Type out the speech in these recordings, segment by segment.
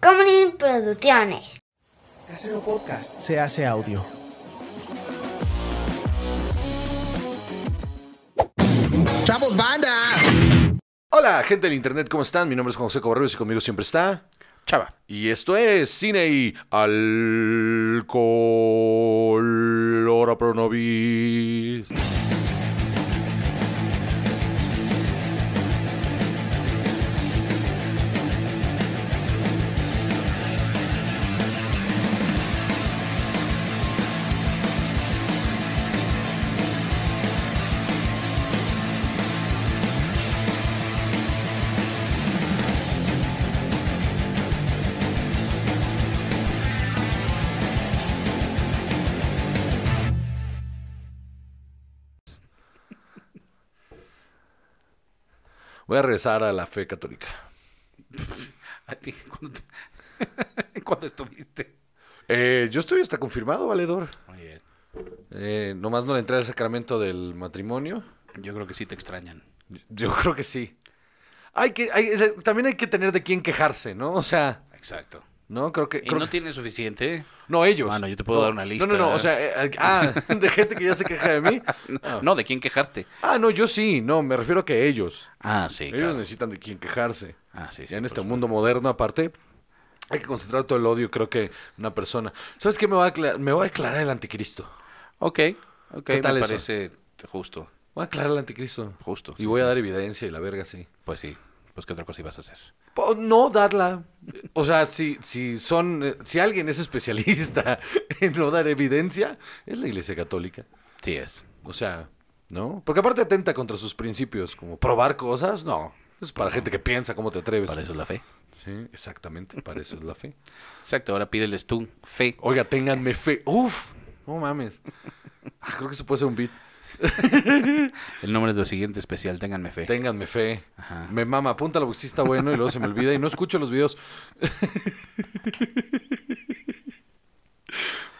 Comedy Producciones. Casero Podcast se hace audio. ¡Chavos, banda! Hola, gente del internet, ¿cómo están? Mi nombre es Juan José Cobarrios y conmigo siempre está. Chava. Y esto es Cine y Alcohol. Hora pro Voy a regresar a la fe católica. ¿A ti cuándo, te- cuándo estuviste? Eh, yo estoy hasta confirmado, valedor. Muy bien. Eh, nomás no le entré al sacramento del matrimonio. Yo creo que sí te extrañan. Yo creo que sí. Hay que, hay- también hay que tener de quién quejarse, ¿no? O sea, Exacto. No creo que. ¿Y creo no que- tiene suficiente? No, ellos. Bueno, yo te puedo No, dar una lista. No, no, no. O sea, eh, eh, ah, de gente que ya se queja de mí. Ah. No, ¿de quién quejarte? Ah, no, yo sí. No, me refiero a que ellos. Ah, sí, ellos claro. necesitan de quién quejarse. Ah, sí, sí, ya en este mundo moderno, aparte, hay que concentrar todo el odio, creo que, una persona. ¿Sabes qué? Me voy a, me voy a declarar el anticristo. Ok, ok, ¿Qué tal me eso? parece justo, Voy a declarar el anticristo. justo. Y sí, voy a dar evidencia y la verga, sí. Pues sí, pues ¿qué otra cosa ibas a hacer? No darla. O sea, si, si son, eh, si alguien es especialista en no dar evidencia, es la Iglesia Católica. Sí es. O sea, ¿no? Porque aparte atenta contra sus principios, como probar cosas, no. Es para gente que piensa cómo te atreves. Para eso es la fe. Sí, exactamente, para eso es la fe. Exacto, ahora pídeles tú fe. Oiga, ténganme fe. Uf, no mames. Ah, creo que eso puede ser un beat. El nombre de lo siguiente especial, ténganme fe. Ténganme fe. Ajá. Me mama, apúntalo porque sí está bueno y luego se me olvida y no escucho los videos.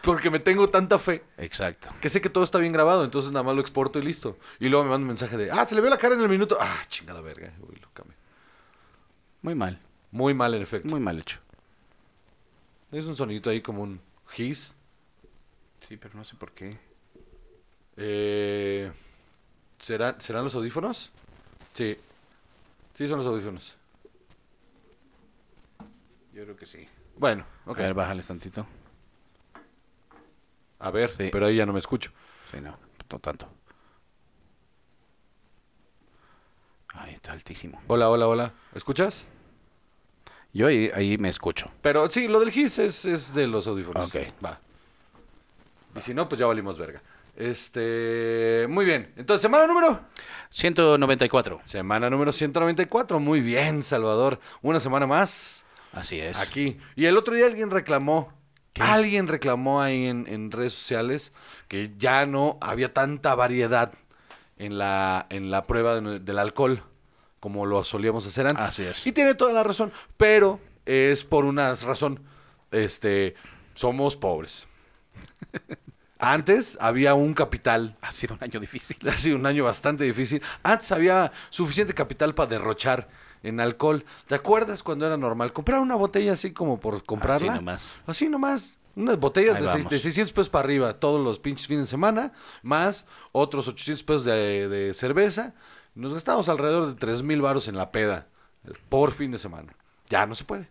porque me tengo tanta fe Exacto. que sé que todo está bien grabado, entonces nada más lo exporto y listo. Y luego me manda un mensaje de, ah, se le ve la cara en el minuto. Ah, chingada verga. Uy, lo cambié. Muy mal, Muy mal en efecto. muy mal hecho. Es un sonidito ahí como un hiss. Sí, pero no sé por qué. Eh, ¿será- ¿Serán los audífonos? Sí. Sí, son los audífonos. Yo creo que sí. Bueno, ok. A ver, bájales tantito. A ver, Sí. pero ahí ya no me escucho. Sí, no, no tanto. Ahí está altísimo. Hola, hola, hola. ¿Escuchas? Yo ahí, ahí me escucho. Pero sí, lo del hiss es, es de los audífonos. Ok. Va. Y si no, pues ya valimos verga. Este, muy bien. Entonces, semana número 194. semana número 194. Muy bien, Salvador. Una semana más Así es. aquí. Y el otro día alguien reclamó, ¿Qué? alguien reclamó ahí en, en redes sociales que ya no había tanta variedad en la, en la prueba de del alcohol como lo solíamos hacer antes. Así es. Y tiene toda la razón, pero es por una razón. Este, somos pobres. Antes había un capital Ha sido un año difícil. ha sido un año bastante difícil. Antes había suficiente capital para derrochar en alcohol. ¿Te acuerdas cuando era normal comprar una botella así como por comprarla? Así nomás. Así nomás. Unas botellas de, seis- de 600 pesos para arriba todos los pinches fines de semana, más otros 800 pesos de, de cerveza. Nos gastamos alrededor de 3 mil baros en la peda por fin de semana. Ya no se puede.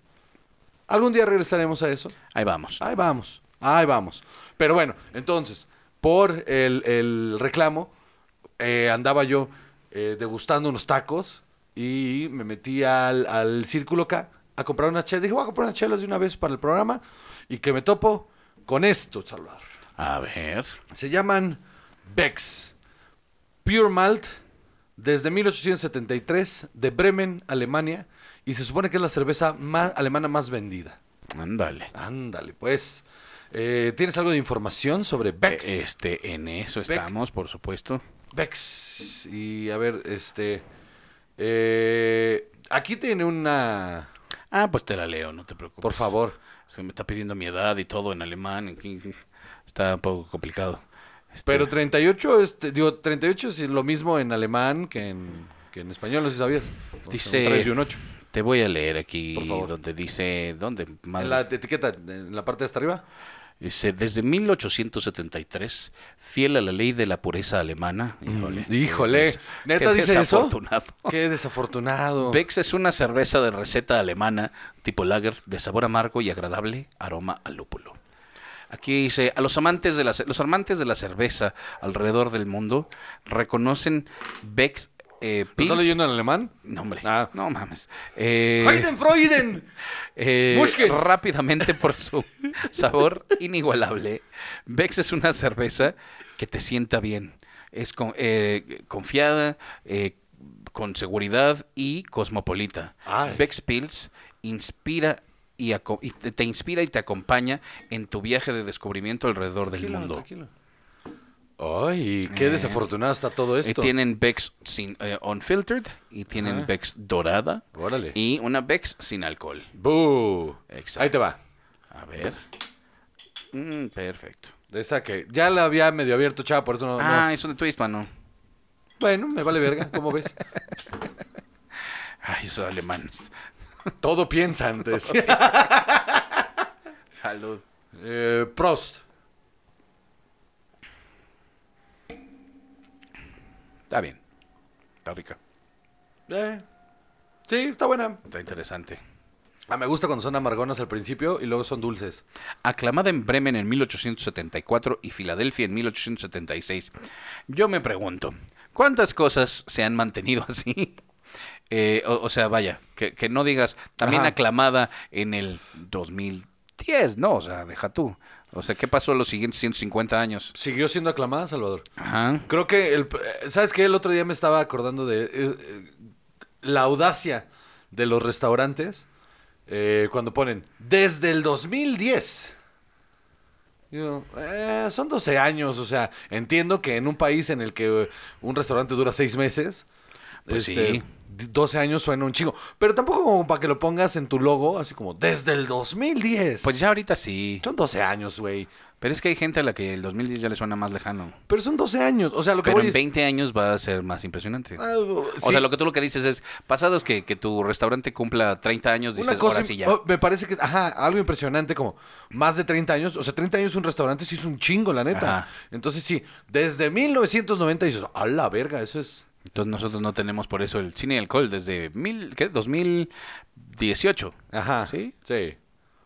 Algún día regresaremos a eso. Ahí vamos. Ahí vamos, ahí vamos. Pero bueno, entonces, por el, el reclamo, eh, andaba yo eh, degustando unos tacos y me metí al, al Círculo K a comprar una chela. Dije, voy a comprar unas chelas de una vez para el programa y que me topo con esto, Salvador. A ver. Se llaman Bex. Pure Malt desde 1873 de Bremen, Alemania. Y se supone que es la cerveza más, alemana más vendida. Ándale. Ándale, pues. Eh, ¿Tienes algo de información sobre Bex? Eh, Este, en eso estamos, por supuesto. Bex. Y a ver, este. eh, aquí tiene una. Ah, pues te la leo, no te preocupes. Por favor. Se me está pidiendo mi edad y todo en alemán. Está un poco complicado. Este, Pero 38, este, digo, 38 es lo mismo en alemán que en, que en español, no sé si sabías. O sea, Dice- un 3 y un 8. Te voy a leer aquí donde dice, ¿dónde? Madre? En la etiqueta, en la parte de hasta arriba. Dice, desde 1873, fiel a la ley de la pureza alemana. Híjole. Híjole. Qué ¿Neta dice eso? Qué desafortunado. Bex es una cerveza de receta alemana, tipo lager, de sabor amargo y agradable, aroma a lúpulo. Aquí dice, a los amantes de la, los amantes de la cerveza alrededor del mundo reconocen Beck's eh, ¿Lo estás Pils- leyendo en alemán? No, hombre. Ah. No mames. Eh, ¡Freuden, Freuden! eh, rápidamente por su sabor inigualable. Bex es una cerveza que te sienta bien. Es con- eh, confiada, eh, con seguridad y cosmopolita. Ay. Bex Pills inspira y, te inspira y te acompaña en tu viaje de descubrimiento alrededor del Tranquilo, mundo. tranquilo. Ay, qué Eh, desafortunado está todo esto. tienen Bex sin, eh, unfiltered y tienen. Bex dorada Órale. y una Bex sin alcohol. Exacto. Ahí te va. A ver. Mm, perfecto. De esa que ya la había medio abierto, chava, por eso no. no. Ah, es un de twist, mano. Bueno, me vale verga, ¿cómo ves? Ay, esos alemanes. Todo piensan, te decía. Salud. Eh, Prost. Está bien. Está rica. Eh, sí, está buena. Está interesante. Ah, me gusta cuando son amargonas al principio y luego son dulces. Aclamada en Bremen en 1874 y Filadelfia en 1876. Yo me pregunto, ¿cuántas cosas se han mantenido así? Eh, o, o sea, vaya, que, que no digas también Ajá. aclamada en el 2010, no, o sea, deja tú. O sea, ¿qué pasó los siguientes 150 años? ¿Siguió siendo aclamada, Salvador? Ajá. Creo que, el, eh, ¿sabes qué? El otro día me estaba acordando de eh, eh, la audacia de los restaurantes eh, cuando ponen desde el 2010. Digo, eh, son 12 años, o sea, entiendo que en un país en el que un restaurante dura 6 meses, Pues sí. D- 12 años suena un chingo. Pero tampoco como para que lo pongas en tu logo, así como desde el 2010. Pues ya ahorita sí. Son 12 años, güey. Pero es que hay gente a la que el 2010 ya le suena más lejano. Pero son 12 años, o sea, lo que Pero voy en es- 20 años va a ser más impresionante. Ah, O sí. sea, lo que tú lo que dices es, pasados que, que tu restaurante cumpla 30 años, dices, Una cosa, ahora sí ya. oh, me parece que, ajá, algo impresionante como más de 30 años, o sea, 30 años un restaurante sí es un chingo, la neta. Ajá. Entonces sí, desde 1990 dices, a la verga, eso es... Entonces nosotros no tenemos por eso el cine y alcohol desde mil, ¿qué? 2018. Ajá. ¿Sí? Sí.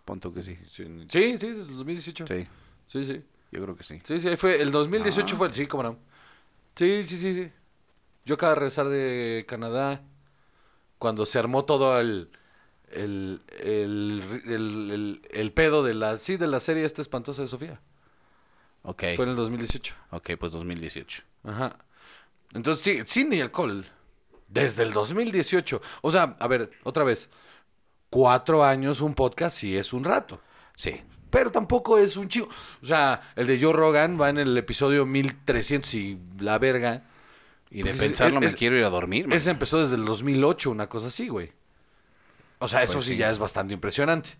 Punto que sí. Sí, sí, sí, desde el 2018. Sí, Sí, sí. yo creo que sí. Sí, sí, ahí fue, el 2018 Ah. fue, sí, cómo no. Sí, sí, sí, sí. Yo acabo de regresar de Canadá cuando se armó todo el... El, el, el, el- el pedo de la, sí, de la serie esta espantosa de Sofía. Ok, Fue en el 2018. ok, pues 2018. Ajá. Entonces, sí, cine y alcohol. Desde el 2018. O sea, a ver, otra vez. Cuatro años un podcast sí es un rato. Sí, Pero tampoco es un chico. O sea, el de Joe Rogan va en el episodio 1300 y la verga. y de Pues, pensarlo es- me es- quiero ir a dormir. man. Ese empezó desde el 2008, una cosa así, güey. O sea, eso Pues sí sí. ya es bastante impresionante.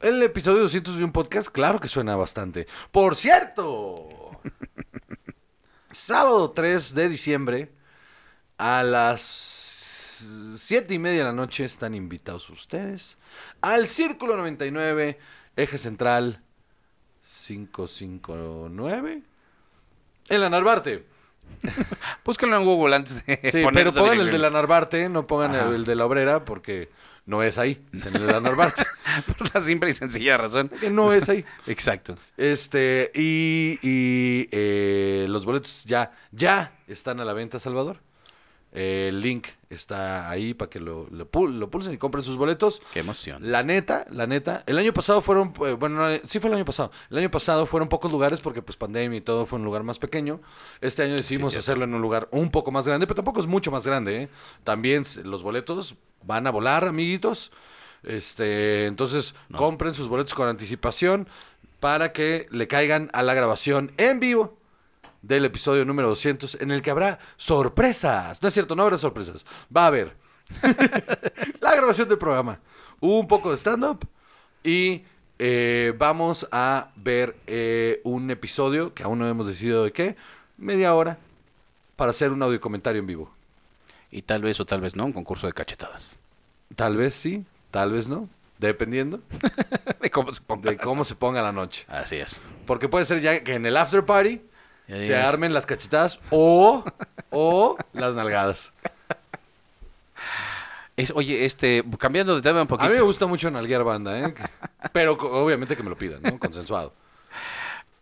El episodio 200 de un podcast, claro que suena bastante. Por cierto, sábado 3 de diciembre, a las 7 y media de la noche, están invitados ustedes al Círculo 99, eje central 559, en la Narvarte. Búsquenlo en Google antes de Sí, poner pero esa pongan el de la Narvarte, no pongan Ajá. el, el de la Obrera, porque no es ahí, es en el Narvarte. Por la simple y sencilla razón. que no es ahí. Exacto. Este, y, y, eh, los boletos ya, ya están a la venta, Salvador. El link está ahí para que lo, lo, lo pulsen y compren sus boletos. Qué emoción. La neta, la neta, el año pasado fueron, eh, bueno, no, sí fue el año pasado. El año pasado fueron pocos lugares porque pues pandemia y todo fue un lugar más pequeño. Este año decidimos hacerlo en un lugar un poco más grande, pero tampoco es mucho más grande, ¿eh? También los boletos van a volar, amiguitos. Este, entonces compren sus boletos con anticipación para que le caigan a la grabación en vivo del episodio número 200 en el que habrá sorpresas. No es cierto, no habrá sorpresas. Va a haber la grabación del programa, un poco de stand-up y eh, vamos a ver eh, un episodio que aún no hemos decidido de qué, media hora, para hacer un audio comentario en vivo. Y tal vez o tal vez no, un concurso de cachetadas. Tal vez sí, tal vez no. Dependiendo de cómo se ponga. de cómo se ponga la noche. Así es. Porque puede ser ya que en el after party se digas. armen las cachetadas o, o las nalgadas. Es, oye, este, cambiando de tema un A poquito. mí me gusta mucho nalguear banda, ¿eh? Pero obviamente que me lo pidan, ¿no? Consensuado.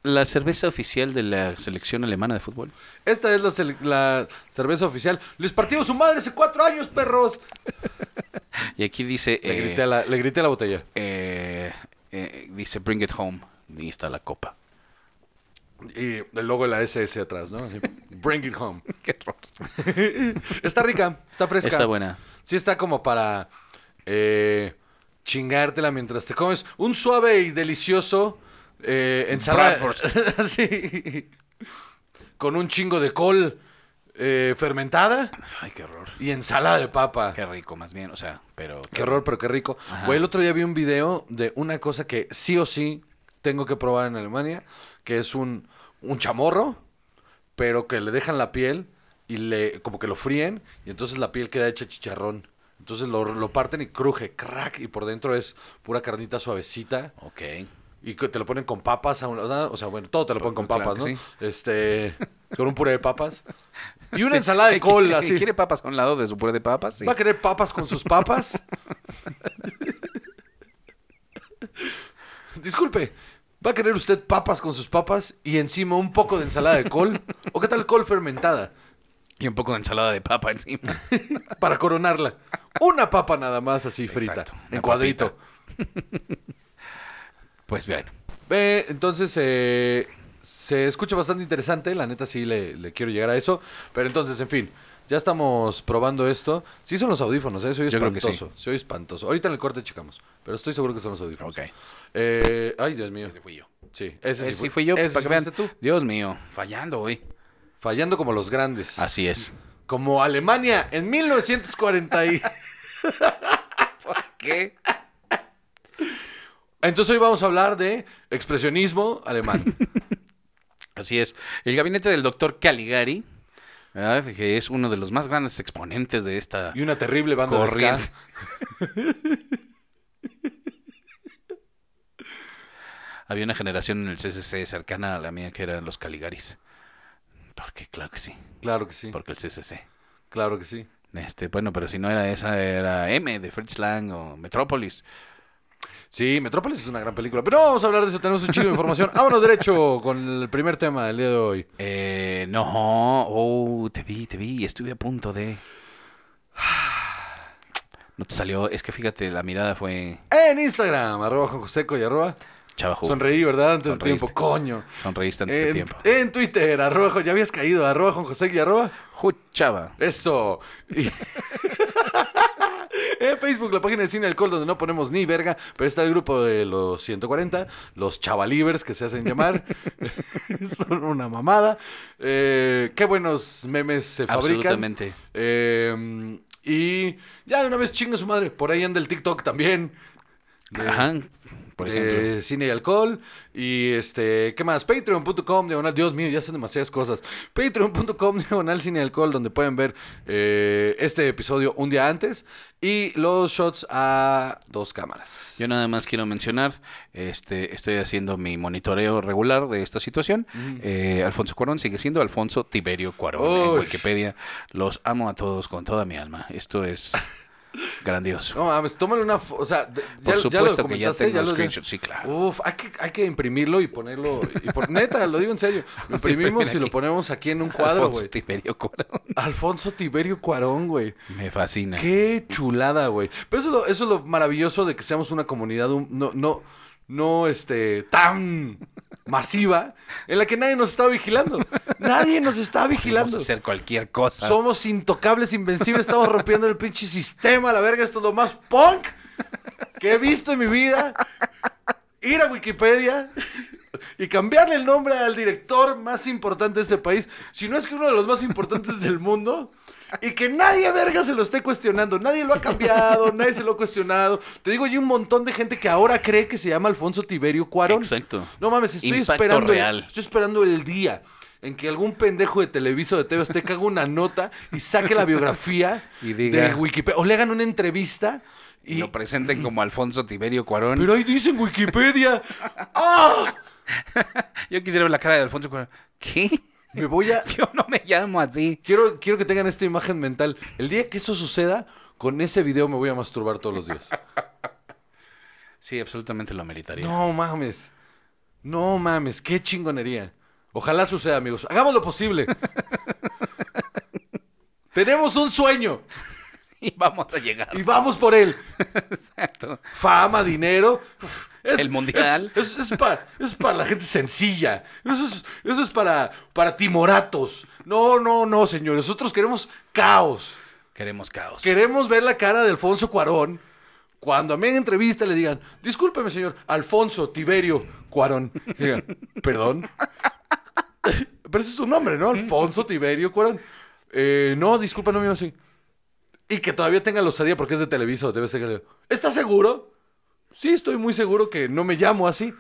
La cerveza oficial de la selección alemana de fútbol. Esta es la, cerveza oficial. Les partimos su madre hace cuatro años, perros. Y aquí dice, Le, eh, grité, a la, le grité a la botella. eh, eh, dice Bring It Home. Y está la copa. Y el logo de la SS atrás, ¿no? Así, Bring it home. Qué horror. Está rica, está fresca. Está buena. Sí está como para eh, chingártela mientras te comes un suave y delicioso eh, ensalada. Sí. Con un chingo de col eh, fermentada Ay, qué horror. y ensalada de papa. Qué rico, más bien. O sea, pero. Qué horror, pero qué rico. Ajá. Güey, el otro día vi un video de una cosa que sí o sí tengo que probar en Alemania, que es un, un chamorro, pero que le dejan la piel y le como que lo fríen y entonces la piel queda hecha chicharrón. Entonces lo, lo parten y cruje, crack, y por dentro es pura carnita suavecita. Ok. Y que te lo ponen con papas, a un- o sea, bueno, todo te lo ponen con Claro papas, ¿no? sí. Este, con un puré de papas. Y una ensalada de col, ¿Quiere- así. ¿Quiere papas con lado de su puré de papas? Sí. ¿Va a querer papas con sus papas? Disculpe, ¿va a querer usted papas con sus papas y encima un poco de ensalada de col? ¿O qué tal col fermentada? Y un poco de ensalada de papa encima. Para coronarla. Una papa nada más así frita, Exacto, en cuadrito. Pues bien. Ve, entonces eh, se escucha bastante interesante, la neta sí le, le quiero llegar a eso. Pero entonces, en fin, ya estamos probando esto. Sí son los audífonos, ¿eh? Soy Yo creo que sí. espantoso. Soy espantoso. Ahorita en el corte checamos, pero estoy seguro que son los audífonos. Ok. Eh, ay, Dios mío. Ese fui yo. Sí, ese sí, Ese fui, sí fui yo, Ese para que vean. tú. Dios mío, fallando hoy. Fallando como los grandes. Así es. Como Alemania en 1940. y- ¿Por qué? Entonces hoy vamos a hablar de expresionismo alemán. Así es. El gabinete del doctor Caligari, ¿verdad? que es uno de los más grandes exponentes de esta y una terrible banda de ska. Había una generación en el CCC cercana a la mía que eran los Caligaris. Porque, claro que sí. Claro que sí. Porque el CCC. Claro que sí. Este, bueno, pero si no era esa, era M de Fritz Lang o Metrópolis. Sí, Metrópolis es una gran película. Pero no vamos a hablar de eso, tenemos un chingo de información. Vámonos derecho con el primer tema del día de hoy. Eh, no, oh, te vi, te vi, estuve a punto de... No te salió, es que fíjate, la mirada fue En Instagram, arroba Juan Joseco y arroba. Sonreí, ¿verdad? Antes de Sonreíste. tiempo, coño. Sonreíste antes de tiempo. en Twitter, arroba, ya habías caído, arroba Juan José y arroba. Juchava. Eso. Y- en Facebook, la página de Cine Alcohol, donde no ponemos ni verga, pero está el grupo de los 140, los chavalivers que se hacen llamar. Son una mamada. Eh, qué buenos memes se fabrican. Absolutamente. Eh, y ya de una vez chinga su madre. Por ahí anda el TikTok también. De- Ajá, por ejemplo. cine y alcohol. Y este, ¿qué más? Patreon.com, diagonal. Dios mío, ya son demasiadas cosas. Patreon.com, diagonal cine y alcohol, donde pueden ver eh, este episodio un día antes. Y los shots a dos cámaras. Yo nada más quiero mencionar, este, estoy haciendo mi monitoreo regular de esta situación. Eh, Alfonso Cuarón sigue siendo Alfonso Tiberio Cuarón en. Wikipedia. Los amo a todos con toda mi alma. Esto es grandioso. No mames, tómale una. O sea, de- Por ya, ya lo supuesto que ya tengo lo- screenshots, sí, claro. Uf, hay que, hay que imprimirlo y ponerlo. Y por, neta, lo digo en serio. Lo imprimimos y lo ponemos aquí en un cuadro, Alfonso güey. Tiberio Cuarón. Alfonso Tiberio Cuarón, güey. Me fascina. Qué chulada, güey. Pero eso es, lo, eso es lo maravilloso de que seamos una comunidad un- no, no, no, este, tan masiva en la que nadie nos está vigilando. Nadie nos está Podemos vigilando. hacer cualquier cosa. Somos intocables, invencibles, estamos rompiendo el pinche sistema, la verga, esto es lo más punk que he visto en mi vida. Ir a Wikipedia y cambiarle el nombre al director más importante de este país, si no es que uno de los más importantes del mundo, y que nadie, verga, se lo esté cuestionando. Nadie lo ha cambiado, nadie se lo ha cuestionado. Te digo, hay un montón de gente que ahora cree que se llama Alfonso Tiberio Cuarón. Exacto. No mames, estoy Impacto esperando. real. Estoy esperando el día en que algún pendejo de Televiso de TV Azteca haga una nota y saque la biografía Y diga- de Wikipedia. O le hagan una entrevista Y y... lo presenten como Alfonso Tiberio Cuarón. Pero ahí dice en Wikipedia. ¡Ah! Yo quisiera ver la cara de Alfonso Cuarón. ¿Qué? Me voy a... Yo no me llamo así. Quiero, quiero que tengan esta imagen mental. El día que eso suceda, con ese video me voy a masturbar todos los días. Sí, absolutamente lo ameritaría. No mames. No mames, qué chingonería. Ojalá suceda, amigos. Hagamos lo posible. Tenemos un sueño Y vamos a llegar. y vamos por él. Exacto. Fama, dinero. Es- El mundial. Es, es- para, es para la gente sencilla. Eso es, eso es para, para timoratos. No, no, no, señores. Nosotros queremos caos. Queremos caos. Queremos ver la cara de Alfonso Cuarón cuando a mí en entrevista le digan, discúlpeme, señor, Alfonso Tiberio Cuarón. Digan, Perdón. Pero ese es su nombre, ¿no? Alfonso Tiberio Cuarón. "Eh, no, disculpa, no me así. Y que todavía tenga la osadía porque es de Televisa o debe ser. ¿Estás seguro? Sí, estoy muy seguro que no me llamo así.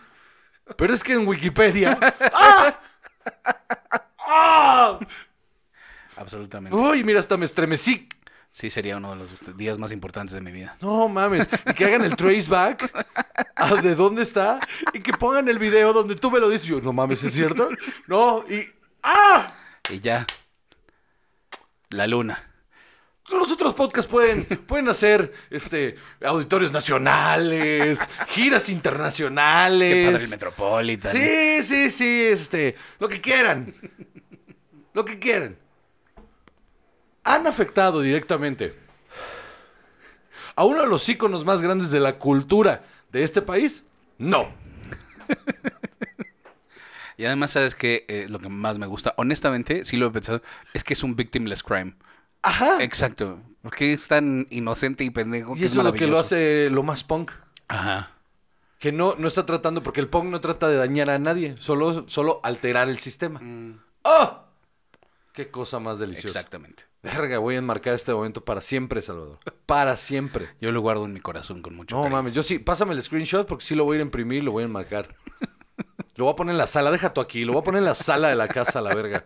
Pero es que en Wikipedia. ¡Ah! ¡Ah! Absolutamente. Uy, mira, hasta me estremecí. Sí, sería uno de los días más importantes de mi vida. No mames. Y que hagan el trace back a de dónde está y que pongan el video donde tú me lo dices. Yo, no mames, ¿es cierto? No, y. ¡Ah! Y ya. La luna. Los otros podcasts pueden, pueden hacer este, auditorios nacionales, giras internacionales. Qué padre el Metropolitan. Sí, sí, sí, este, lo que quieran. Lo que quieran. Han afectado directamente a uno de los íconos más grandes de la cultura de este país. No. Y además, ¿sabes qué? Eh, lo que más me gusta, honestamente, sí lo he pensado, es que es un victimless crime. Ajá. Exacto. Porque es tan inocente y pendejo. Y eso es lo que lo hace lo más punk. Ajá. Que no, no está tratando, porque el punk no trata de dañar a nadie, solo, solo alterar el sistema. ¡Oh! ¡Qué cosa más deliciosa! Exactamente. Verga, voy a enmarcar este momento para siempre, Salvador. Para siempre. Yo lo guardo en mi corazón con mucho No cariño. mames, yo sí, pásame el screenshot porque sí lo voy a ir a imprimir y lo voy a enmarcar. Lo voy a poner en la sala, deja tú aquí, lo voy a poner en la sala de la casa, la verga.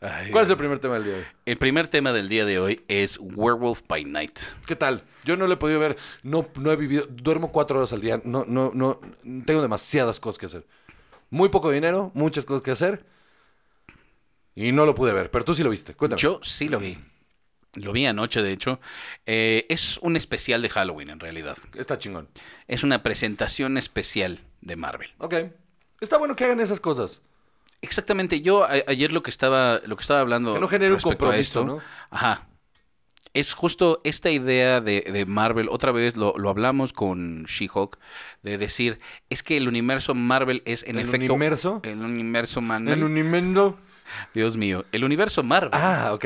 Ay, ¿Cuál es el primer tema del día de hoy? El primer tema del día de hoy es Werewolf by Night. ¿Qué tal? Yo no lo he podido ver, no, no he vivido, duermo cuatro horas al día, no, no, no, tengo demasiadas cosas que hacer. Muy poco dinero, muchas cosas que hacer. Y no lo pude ver, pero tú sí lo viste, cuéntame. Yo sí lo vi. Lo vi anoche, de hecho. Eh, es un especial de Halloween, en realidad. Está chingón. Es una presentación especial de Marvel. Ok. Está bueno que hagan esas cosas. Exactamente. Yo a- ayer lo que estaba, lo que estaba hablando. Que no genere un compromiso, ¿no? Ajá. Es justo esta idea de, de Marvel, otra vez lo, lo hablamos con She-Hulk, de decir, es que el universo Marvel es en ¿El efecto... universo? El universo Marvel. El Unimendo. Dios mío. El universo Marvel Ah, ok.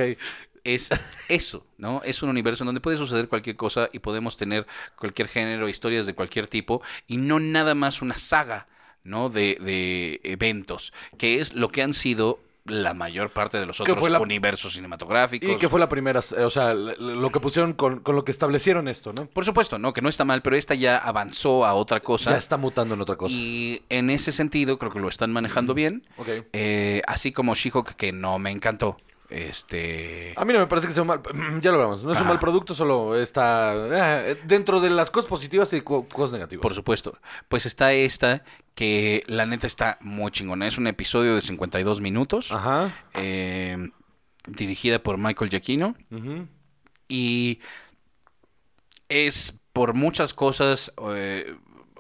es eso, ¿no? Es un universo en donde puede suceder cualquier cosa y podemos tener cualquier género, historias de cualquier tipo y no nada más una saga, ¿no? De, de eventos, que es lo que han sido la mayor parte de los otros fue la- universos cinematográficos. Y que fue la primera, o sea, lo que pusieron con, con lo que establecieron esto, ¿no? Por supuesto, ¿no? Que no está mal, pero esta ya avanzó a otra cosa. Ya está mutando en otra cosa. Y en ese sentido creo que lo están manejando bien. Ok. Eh, así como She-Hulk, que no me encantó. Este... A mí no me parece que sea un mal, ya lo hablamos, no es un mal producto, solo está eh, dentro de las cosas positivas y co- cosas negativas. Por supuesto. Pues está esta que la neta está muy chingona. Es un episodio de 52 minutos. Ajá. eh, dirigida por Michael Giacchino. Y es por muchas cosas. eh,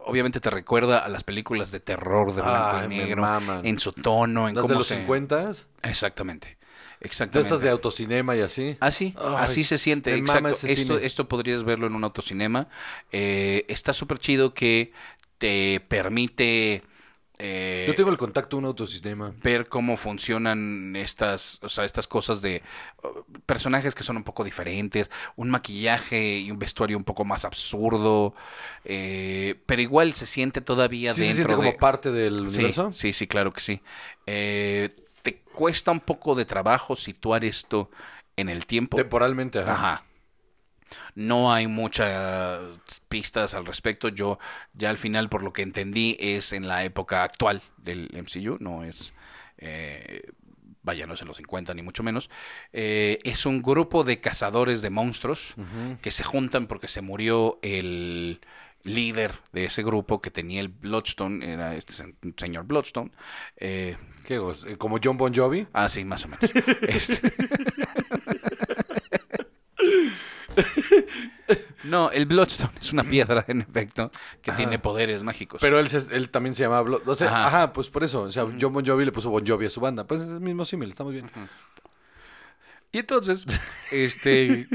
obviamente te recuerda a las películas de terror de blanco Ay, y negro. En su tono, en Las cómo de los se- 50 Exactamente. De Exactamente. estas de autocinema y así. Así, Ay, así se siente, exacto. Esto, cine. esto podrías verlo en un autocinema. Eh, está súper chido que te permite eh, Yo tengo el contacto de un autocinema. ver cómo funcionan estas, o sea, estas cosas de uh, personajes que son un poco diferentes, un maquillaje y un vestuario un poco más absurdo, eh, pero igual se siente todavía Sí, se dentro siente de como parte del Sí, universo. Sí, sí, claro que sí. Eh, te cuesta un poco de trabajo situar esto en el tiempo. Temporalmente, ajá. Ajá. No hay muchas pistas al respecto. Yo ya al final, por lo que entendí, es en la época actual del MCU, no es eh, vaya, no es en los 50 ni mucho menos, eh, es un grupo de cazadores de monstruos que se juntan porque se murió el líder de ese grupo que tenía el Bloodstone, era este se- señor Bloodstone. Eh, ¿Como John Bon Jovi? ah, sí, más o menos. Este- No, el Bloodstone es una piedra, en efecto, que tiene poderes mágicos. Pero él, se- él también se llamaba... Blo- O sea, Ajá. ajá. pues por eso. O sea, John Bon Jovi le puso Bon Jovi a su banda. Pues es el mismo símil, estamos bien. Y entonces, este...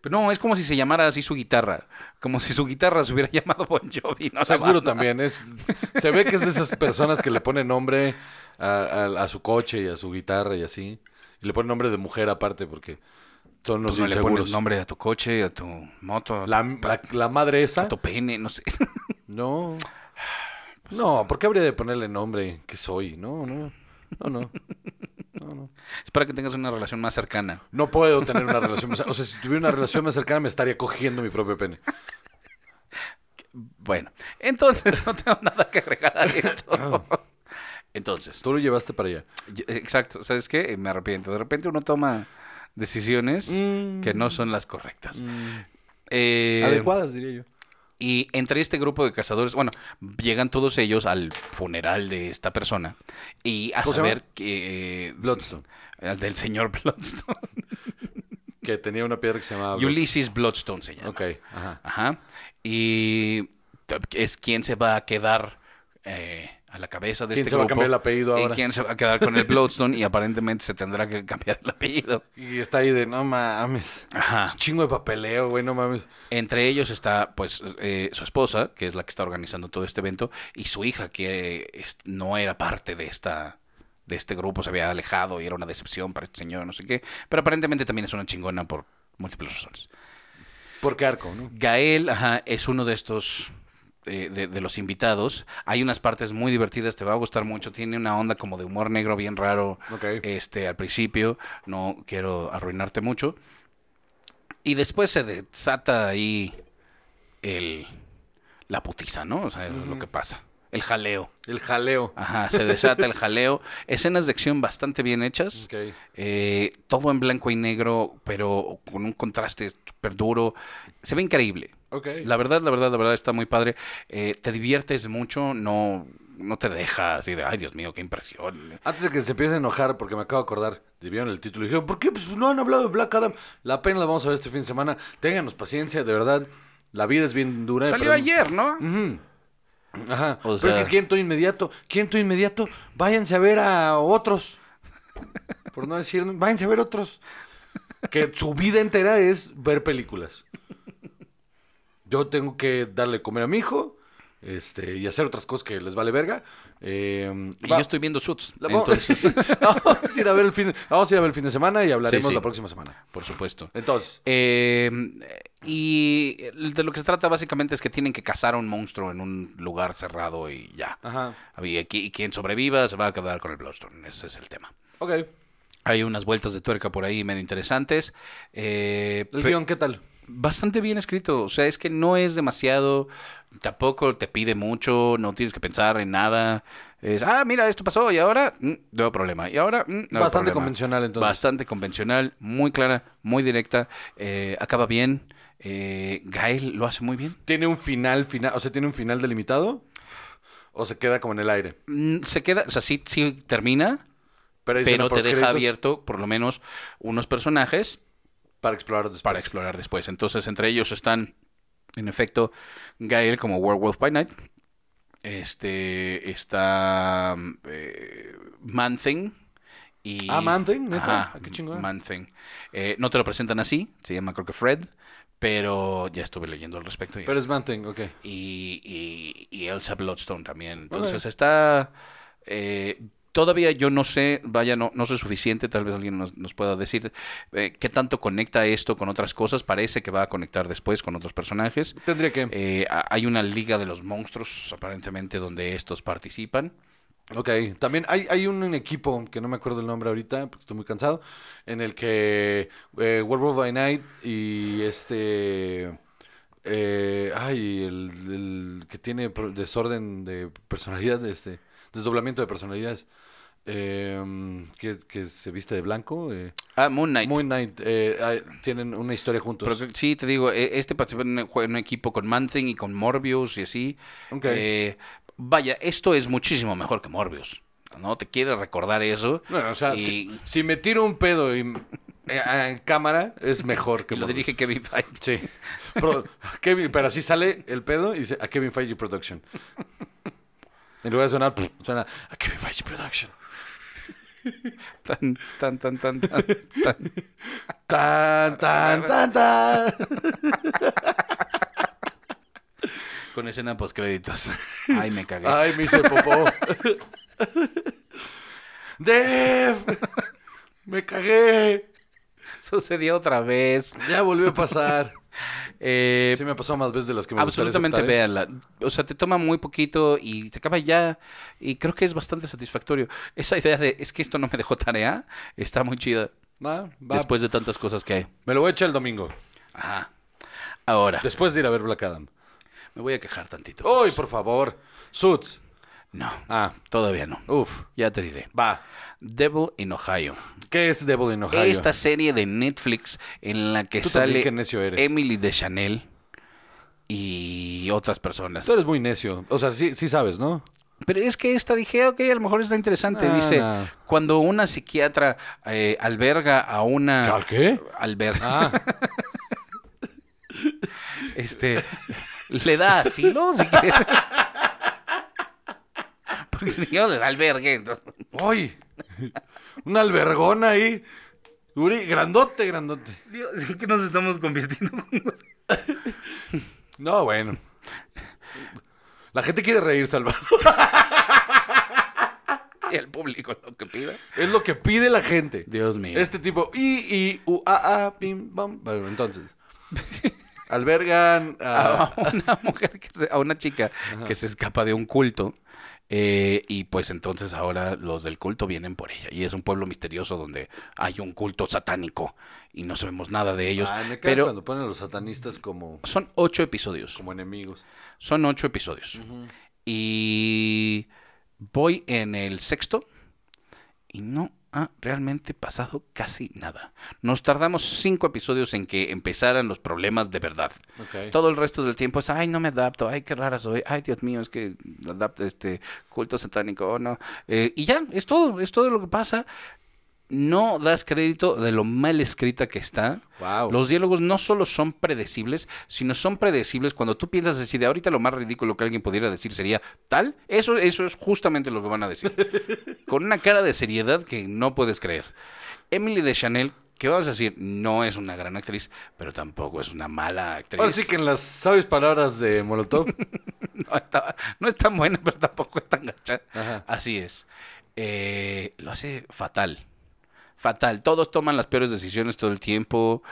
Pero no, es como si se llamara así su guitarra. Como si su guitarra se hubiera llamado Bon Jovi. ¿no? Seguro también. es Se ve que es de esas personas que le ponen nombre a, a- a su coche y a su guitarra y así. Y le ponen nombre de mujer aparte porque son los Pues no le pones nombre a tu coche, a tu moto, a, La, tu, la- la madre esa... a tu pene, no sé. No. No, ¿por qué habría de ponerle nombre que soy? No, no. No, no. Es para que tengas una relación más cercana. No puedo tener una relación más... O sea, si tuviera una relación más cercana me estaría cogiendo mi propio pene. Bueno, entonces no tengo nada que agregar a esto. Entonces, Tú lo llevaste para allá. yo- exacto, ¿sabes qué? Me arrepiento. De repente uno toma decisiones Mm. que no son las correctas. Eh, Adecuadas, diría yo. Y entre este grupo de cazadores, bueno, llegan todos ellos al funeral de esta persona y a ¿Cómo se saber que... eh, Bloodstone. al del señor Bloodstone. Que tenía una piedra que se llamaba... Ulysses Bloodstone se llama. Ok, ajá. Ajá. Y es quien se va a quedar eh, a la cabeza de ¿Quién este se va a cambiar el apellido y ahora? quién se va a quedar con el Bloodstone y aparentemente se tendrá que cambiar el apellido. Y está ahí de, no mames. Ajá. Es un chingo de papeleo, güey, no mames. Entre ellos está, pues, eh, su esposa, que es la que está organizando todo este evento, y su hija, que no era parte de esta de este grupo, se había alejado y era una decepción para este señor, no sé qué. Pero aparentemente también es una chingona por múltiples razones. Porque arco, ¿no? Gael ajá, es uno de estos, eh, de, de los invitados. Hay unas partes muy divertidas, te va a gustar mucho. Tiene una onda como de humor negro bien raro este, al principio. No quiero arruinarte mucho. Y después se desata ahí el, la putiza, ¿no? O sea, es lo que pasa. El jaleo. El jaleo. Ajá, se desata el jaleo. Escenas de acción bastante bien hechas. Eh, todo en blanco y negro, pero con un contraste súper duro. Se ve increíble. La verdad, la verdad, la verdad está muy padre. Eh, te diviertes mucho, no, no te deja así de, ay Dios mío, qué impresión. Antes de que se empiecen a enojar, porque me acabo de acordar, vieron el título y dijeron, ¿por qué pues, no han hablado de Black Adam? La pena la vamos a ver este fin de semana. Ténganos paciencia, de verdad. La vida es bien dura. Salió pero- ayer, ¿no? Ajá. O Pero es que quiento inmediato, quiento inmediato, váyanse a ver a otros. Por no decir, váyanse a ver otros. Que su vida entera es ver películas. Yo tengo que darle comer a mi hijo este, y hacer otras cosas que les vale verga. Eh, Y va- yo estoy viendo Suits. la vamos- Entonces, vamos, a ir a ver el fin, vamos a ir a ver el fin de semana y hablaremos Sí, sí. la próxima semana. por supuesto. Entonces, Eh, y de lo que se trata básicamente es que tienen que cazar a un monstruo en un lugar cerrado y ya. ajá. Y, quien sobreviva se va a quedar con el Bloodstone. Ese es el tema. Ok. Hay unas vueltas de tuerca por ahí medio interesantes. Eh, ¿El guion qué tal? bastante bien escrito. O sea, es que no es demasiado, tampoco te pide mucho, no tienes que pensar en nada. Es, ah, mira, esto pasó y ahora mm, no hay problema. Y ahora mm, no Bastante problema. convencional, entonces. Bastante convencional, muy clara, muy directa. eh, acaba bien. Eh, Gael lo hace muy bien. ¿Tiene un final, final, o sea, tiene un final delimitado? ¿O se queda como en el aire? Mm, se queda, o sea, sí, sí termina, escena pero te deja abierto por lo menos unos personajes Para explorar después. para explorar después. Entonces, entre ellos están, en efecto, Gael como Werewolf by Night. Este está eh, Man Thing. Y, Ah, Man Thing, ¿neta? Ajá, Ah, qué chingón. Man Thing. Eh, no te lo presentan así, se llama creo que Fred, pero ya estuve leyendo al respecto. Pero es- es Man Thing, ok. y, y, y Elsa Bloodstone también. Entonces está... eh, todavía yo no sé, vaya, no, no sé suficiente, tal vez alguien nos, nos pueda decir eh, qué tanto conecta esto con otras cosas. Parece que va a conectar después con otros personajes. Tendría que. Eh, ha- hay una liga de los monstruos, aparentemente, donde estos participan. Ok, también hay, hay un equipo, que no me acuerdo el nombre ahorita, porque estoy muy cansado, en el que eh, Werewolf by Night y este... eh, ay, el, el que tiene desorden de personalidad, este... desdoblamiento de personalidades. Eh, que, que se viste de blanco. Eh. Ah, Moon Knight. Moon Knight, eh, tienen una historia juntos. Pero sí, te digo, eh, este participó en un, equipo con Man-Thing y con Morbius y así. Ok. Eh, vaya, esto es muchísimo mejor que Morbius. ¿No? Te quiere recordar eso. Bueno, o sea, y, si, si me tiro un pedo y, eh, en cámara, es mejor que y lo Morbius. dirige Kevin Feige. Sí. Pro- Kevin, pero así sale el pedo y dice a Kevin Feige Production. En lugar de sonar, pff, suena a Kevin Feige Production. Tan, tan, tan, tan, tan, tan. Tan, tan, tan, tan. Con escena post créditos. Ay, me cagué. Ay, me hice popó. Dev. Me cagué. Sucedió otra vez. Ya volvió a pasar. Eh, Sí me ha pasado más veces de las que me absolutamente ¿eh? véanla. O sea, te toma muy poquito y te acaba ya. Y creo que es bastante satisfactorio. Esa idea de es que esto no me dejó tarea está muy chida. Va, va. Después de tantas cosas que hay. Me lo voy a echar el domingo. Ajá. Ahora, Después de ir a ver Black Adam. me voy a quejar tantito. Uy, por favor. Suits. No, Ah, todavía no. uf. Ya te diré. Va. Devil in Ohio. ¿Qué es Devil in Ohio? Esta serie de Netflix en la que Tú sale qué necio eres. Emily de Chanel y otras personas. Tú eres muy necio. O sea, sí, sí sabes, ¿no? Pero es que esta dije, ok, a lo mejor está interesante. Ah, Dice, no. cuando una psiquiatra eh, alberga a una... ¿Al qué? Alberga. Ah, Este, le da asilo, si. Porque le da albergue. entonces- ¡Uy! Una albergona ahí. Uri, grandote, grandote. Dios, ¿en qué nos estamos convirtiendo? No, bueno. La gente quiere reír, Salvador. y el público lo que pida. Es lo que pide la gente. Dios mío. Este tipo, I, I, U, A, A, pim, pam. Bueno, entonces. Albergan a... a una mujer, que se- a una chica que se escapa de un culto. Eh, y pues entonces ahora los del culto vienen por ella. Y es un pueblo misterioso donde hay un culto satánico y no sabemos nada de ellos. Ay, me cae pero cuando ponen a los satanistas como, son ocho episodios. como enemigos. Son ocho episodios. Y voy en el sexto y no ha realmente pasado casi nada. Nos tardamos cinco episodios en que empezaran los problemas de verdad. Todo el resto del tiempo es, ay, no me adapto, ay, qué rara soy, ay, Dios mío, es que adapto este culto satánico, oh, no. Eh, y ya, es todo, es todo lo que pasa. No das crédito de lo mal escrita que está. Wow. Los diálogos no solo son predecibles, sino son predecibles cuando tú piensas así de ahorita lo más ridículo que alguien pudiera decir sería tal. Eso, eso es justamente lo que van a decir. Con una cara de seriedad que no puedes creer. Emily de Chanel, que vamos a decir, no es una gran actriz, pero tampoco es una mala actriz. Ahora sí que en las sabias palabras de Molotov. no, está- no es tan buena, pero tampoco es tan gacha. Ajá. Así es. Eh, lo hace fatal. Fatal. Todos toman las peores decisiones todo el tiempo.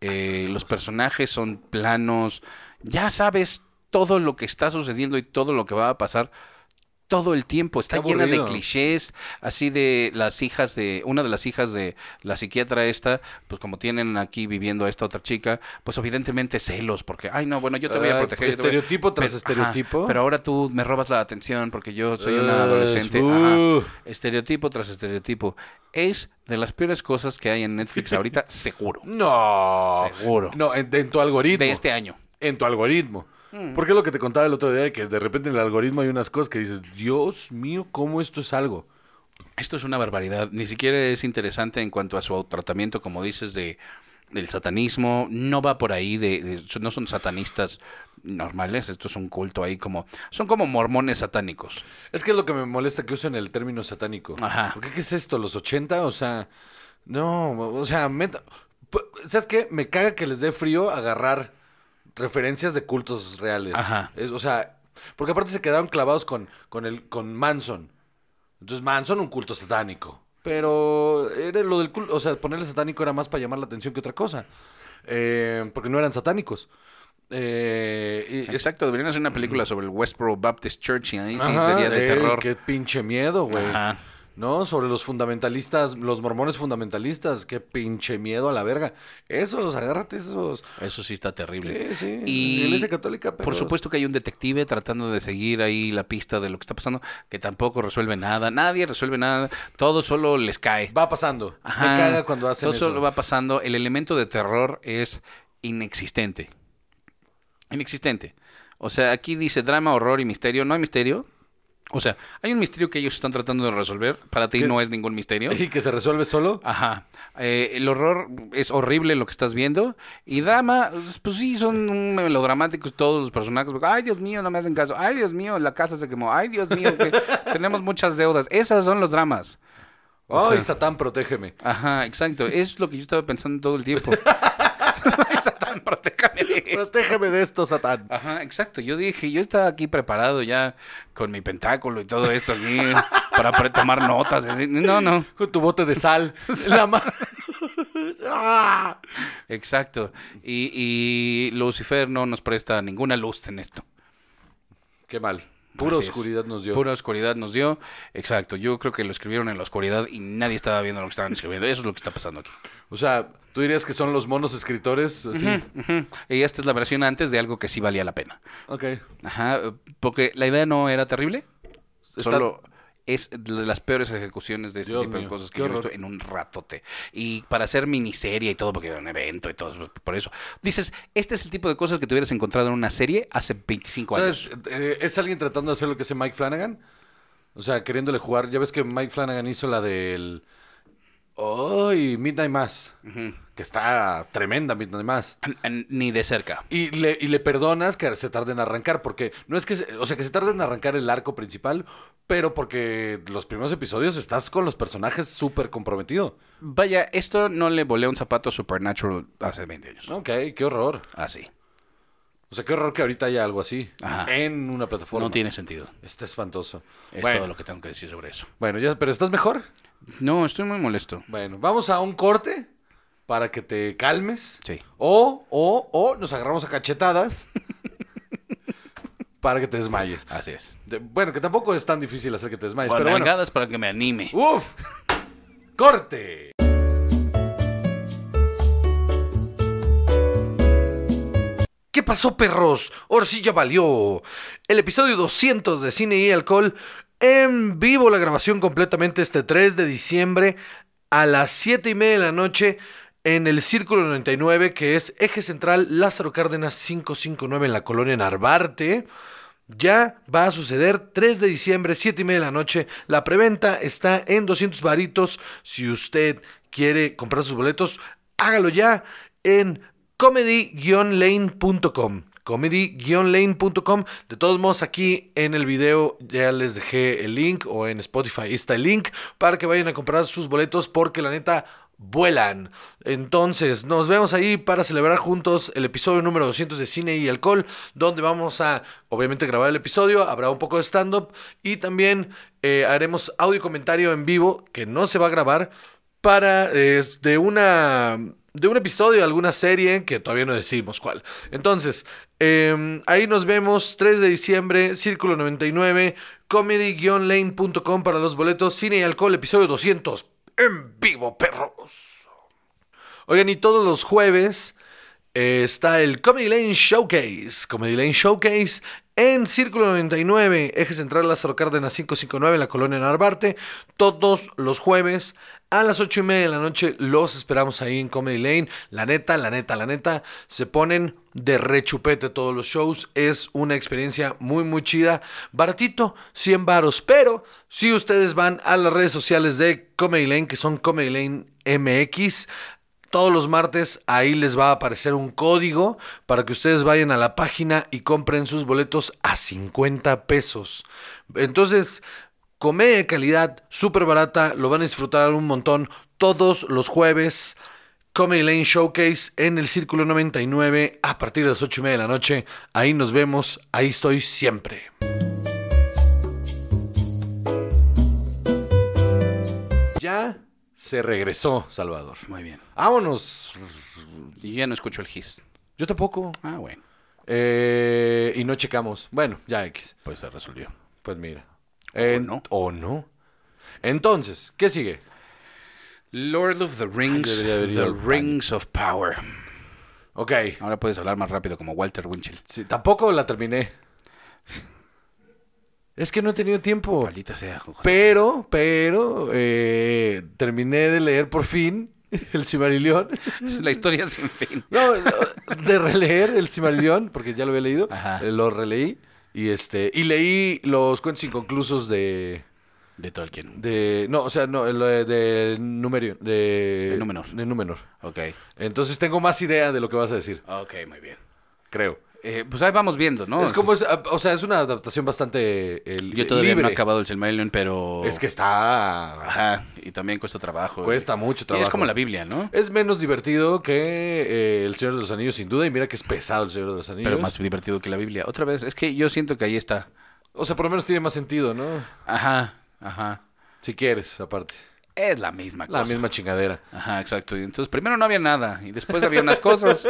Eh, los personajes son planos. Ya sabes todo lo que está sucediendo y todo lo que va a pasar todo el tiempo. Está Qué llena de clichés, así de las hijas de, una de las hijas de la psiquiatra esta, pues como tienen aquí viviendo a esta otra chica, pues evidentemente celos, porque, ay no, bueno, yo te voy a Ah, proteger. yo te voy a-". estereotipo tras Pero- estereotipo. pero ahora tú me robas la atención porque yo soy una Eh, adolescente. uh. Ajá. Estereotipo tras estereotipo. Es de las peores cosas que hay en Netflix ahorita, seguro. No. Seguro. No, en, en tu algoritmo. De este año. En tu algoritmo. Mm. Porque es lo que te contaba el otro día, que de repente en el algoritmo hay unas cosas que dices, Dios mío, ¿cómo esto es algo? Esto es una barbaridad. Ni siquiera es interesante en cuanto a su tratamiento, como dices, de del satanismo. No va por ahí de, de- no son satanistas normales. Esto es un culto ahí como son como mormones satánicos. Es que es lo que me molesta que usen el término satánico. Ajá. ¿Por qué qué es esto? ¿Los 80? O sea, no, o sea, meta- ¿sabes qué? Me caga que les dé frío agarrar referencias de cultos reales. Ajá. Es- o sea, porque aparte se quedaron clavados con, con, el, con Manson. Entonces, Manson, un culto satánico. Pero era lo del culto, o sea, ponerle satánico era más para llamar la atención que otra cosa. Eh, porque no eran satánicos. Eh, y- Exacto, deberían hacer una película sobre el Westboro Baptist Church y ahí sí Ajá, sería de eh, terror. Qué pinche miedo, güey. Ajá. ¿No? Sobre los fundamentalistas, los mormones fundamentalistas, qué pinche miedo a la verga. Esos, agárrate esos. Eso sí está terrible. Sí, sí. Y Iglesia católica, pero- por supuesto que hay un detective tratando de seguir ahí la pista de lo que está pasando, que tampoco resuelve nada. Nadie resuelve nada. Todo solo les cae. Va pasando. Ajá. Me caga cuando hacen Todo eso. solo va pasando. El elemento de terror es inexistente. Inexistente. O sea, aquí dice drama, horror y misterio. No hay misterio. O sea, hay un misterio que ellos están tratando de resolver. Para ti ¿Qué? no es ningún misterio. Y que se resuelve solo. Ajá. Eh, el horror es horrible lo que estás viendo. Y drama, pues sí, son melodramáticos todos los personajes. Ay, Dios mío, no me hacen caso. Ay, Dios mío, la casa se quemó. Ay, Dios mío, que tenemos muchas deudas. Esas son los dramas. O Ay, sea- Satán, protégeme. Ajá, exacto. Es lo que yo estaba pensando todo el tiempo. Satán, protéjame de esto. Protégeme de esto, Satán. Ajá, exacto. Yo dije, yo estaba aquí preparado ya con mi pentáculo y todo esto aquí para tomar notas. No, no. Con tu bote de sal. la mano. Ah. Exacto. Y, y Lucifer no nos presta ninguna luz en esto. Qué mal. Pura Así es. oscuridad nos dio. Pura oscuridad nos dio. Exacto. Yo creo que lo escribieron en la oscuridad y nadie estaba viendo lo que estaban escribiendo. Eso es lo que está pasando aquí. O sea, tú dirías que son los monos escritores. Así. Y esta es la versión antes de algo que sí valía la pena. Ok. Ajá. Porque la idea no era terrible. Está- Solo es de las peores ejecuciones de este Dios tipo de cosas que yo he visto en un ratote. Y para hacer miniserie y todo, porque era un evento y todo, por eso. Dices, este es el tipo de cosas que te hubieras encontrado en una serie hace 25 años. Eh, es alguien tratando de hacer lo que hace Mike Flanagan. O sea, queriéndole jugar. Ya ves que Mike Flanagan hizo la del. ¡Ay! Midnight Mass. Que está tremenda Midnight Mass. Ni de cerca. Y le, y le perdonas que se tarde en arrancar, porque no es que, se- o sea, que se tarde en arrancar el arco principal, pero porque los primeros episodios estás con los personajes súper comprometido. Vaya, esto no le volé un zapato Supernatural hace 20 años. Ok, qué horror. Así. O sea, qué horror que ahorita haya algo así Ajá. en una plataforma. No tiene sentido. Está espantoso. Es bueno, todo lo que tengo que decir sobre eso. bueno, ya, pero ¿estás mejor? No, estoy muy molesto. Bueno, vamos a un corte para que te calmes. Sí. O, o, o nos agarramos a cachetadas para que te desmayes. Así es. De- bueno, que tampoco es tan difícil hacer que te desmayes, Con pero bueno. nalgadas para que me anime. ¡Uf! ¡Corte! ¿Qué pasó, perros? Ya valió. El episodio 200 de Cine y Alcohol en vivo, la grabación completamente este 3 de diciembre a las 7 y media de la noche en el Círculo 99, que es Eje Central Lázaro Cárdenas 559 en la colonia Narvarte. Ya va a suceder 3 de diciembre, 7 y media de la noche. La preventa está en 200 varitos. Si usted quiere comprar sus boletos, hágalo ya en comedy-lane.com. Comedy-lane.com. De todos modos, aquí en el video ya les dejé el link o en Spotify está el link para que vayan a comprar sus boletos porque la neta vuelan. Entonces, nos vemos ahí para celebrar juntos el episodio número 200 de Cine y Alcohol, donde vamos a, obviamente, grabar el episodio, habrá un poco de stand-up y también eh, haremos audio comentario en vivo, que no se va a grabar, para eh, de una de un episodio de alguna serie que todavía no decidimos cuál. Entonces, eh, ahí nos vemos 3 de diciembre, Círculo 99, comedy-lane.com para los boletos, cine y alcohol, episodio 200, en vivo, perros. Oigan, y todos los jueves eh, está el Comedy Lane Showcase. Comedy Lane Showcase en Círculo 99, Eje Central Lázaro Cárdenas 559 en la colonia Narvarte. Todos los jueves a las 8 y media de la noche los esperamos ahí en Comedy Lane. La neta, la neta, la neta, se ponen de rechupete todos los shows. Es una experiencia muy, muy chida. Baratito, 100 varos. Pero si ustedes van a las redes sociales de Comedy Lane, que son Comedy Lane MX, todos los martes ahí les va a aparecer un código para que ustedes vayan a la página y compren sus boletos a 50 pesos. Entonces, comedia de calidad, súper barata, lo van a disfrutar un montón todos los jueves. Comedy Lane Showcase en el Círculo 99 a partir de las 8 y media de la noche. Ahí nos vemos, ahí estoy siempre. Se regresó, Salvador. Muy bien. Vámonos. Y ya no escucho el his. Yo tampoco. Ah, bueno. Eh, y no checamos. Bueno, ya X. Pues se resolvió. Pues mira. Eh, no. O no. Entonces, ¿qué sigue? Lord of the Rings, The. Rings of Power. Ok. Ahora puedes hablar más rápido como Walter Winchell. Sí, tampoco la terminé. Es que no he tenido tiempo. Maldita sea, José. Pero, pero, eh, terminé de leer por fin el Cimarillion. Es la historia sin fin. No, de releer el Cimarillion, porque ya lo había leído. Ajá. eh, Lo releí. Y este, y leí los cuentos inconclusos de. De Tolkien. de no, o sea, no, el de, de Numerion. De, De Númenor. De Númenor. Ok. Entonces tengo más idea de lo que vas a decir, Ok, muy bien. creo. Eh, pues ahí vamos viendo, ¿no? Es como, es, ah, o sea, es una adaptación bastante el, Yo todavía libre. no he acabado el Silmarillion, pero... Es que está... Ajá, y también cuesta trabajo. Cuesta mucho Y trabajo. es como la Biblia, ¿no? Es menos divertido que eh, El Señor de los Anillos, sin duda, y mira que es pesado El Señor de los Anillos. Pero más divertido que la Biblia. Otra vez, es que yo siento que ahí está. O sea, por lo menos tiene más sentido, ¿no? Ajá, ajá. Si quieres, aparte. Es la misma cosa. La misma chingadera. Ajá, exacto. Y entonces primero no había nada, y después había unas cosas,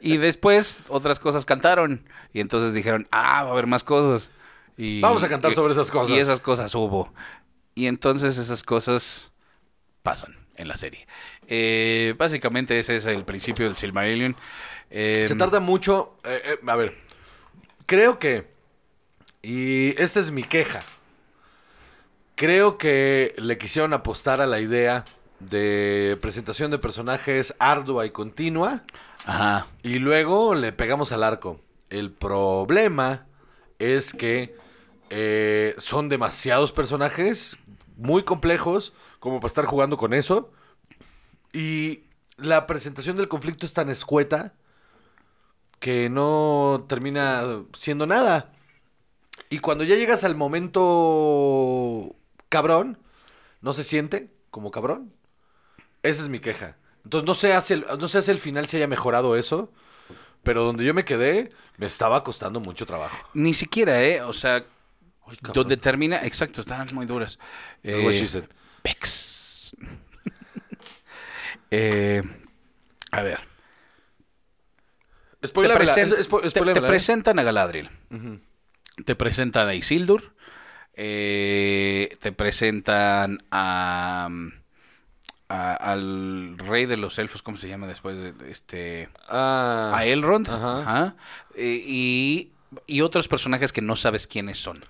y después otras cosas cantaron, y entonces dijeron, ah, va a haber más cosas. Y, Vamos a cantar y- sobre esas cosas. Y esas cosas hubo. Y entonces esas cosas pasan en la serie. Eh, básicamente ese es el principio del Silmarillion. Eh, Se tarda mucho. eh, eh, a ver, creo que. Y esta es mi queja. Creo que le quisieron apostar a la idea de presentación de personajes ardua y continua. Ajá. Y luego le pegamos al arco. El problema es que eh, son demasiados personajes muy complejos como para estar jugando con eso. Y la presentación del conflicto es tan escueta que no termina siendo nada. Y cuando ya llegas al momento cabrón, no se siente como cabrón. Esa es mi queja. Entonces no sé hacia el, no sé hacia el final si haya mejorado eso, pero donde yo me quedé me estaba costando mucho trabajo. Ni siquiera, ¿eh? O sea, Ay, donde termina, exacto, están muy duras. Eh. Pex. Eh, a ver. Te, Spoiléamela, present- es- spo- te- te ¿eh? presentan a Galadriel. Te presentan a Isildur. Eh, te presentan a, a- al rey de los elfos, ¿cómo se llama después de este? Ah, A Elrond. Ajá. ajá, eh, y, y otros personajes que no sabes quiénes son.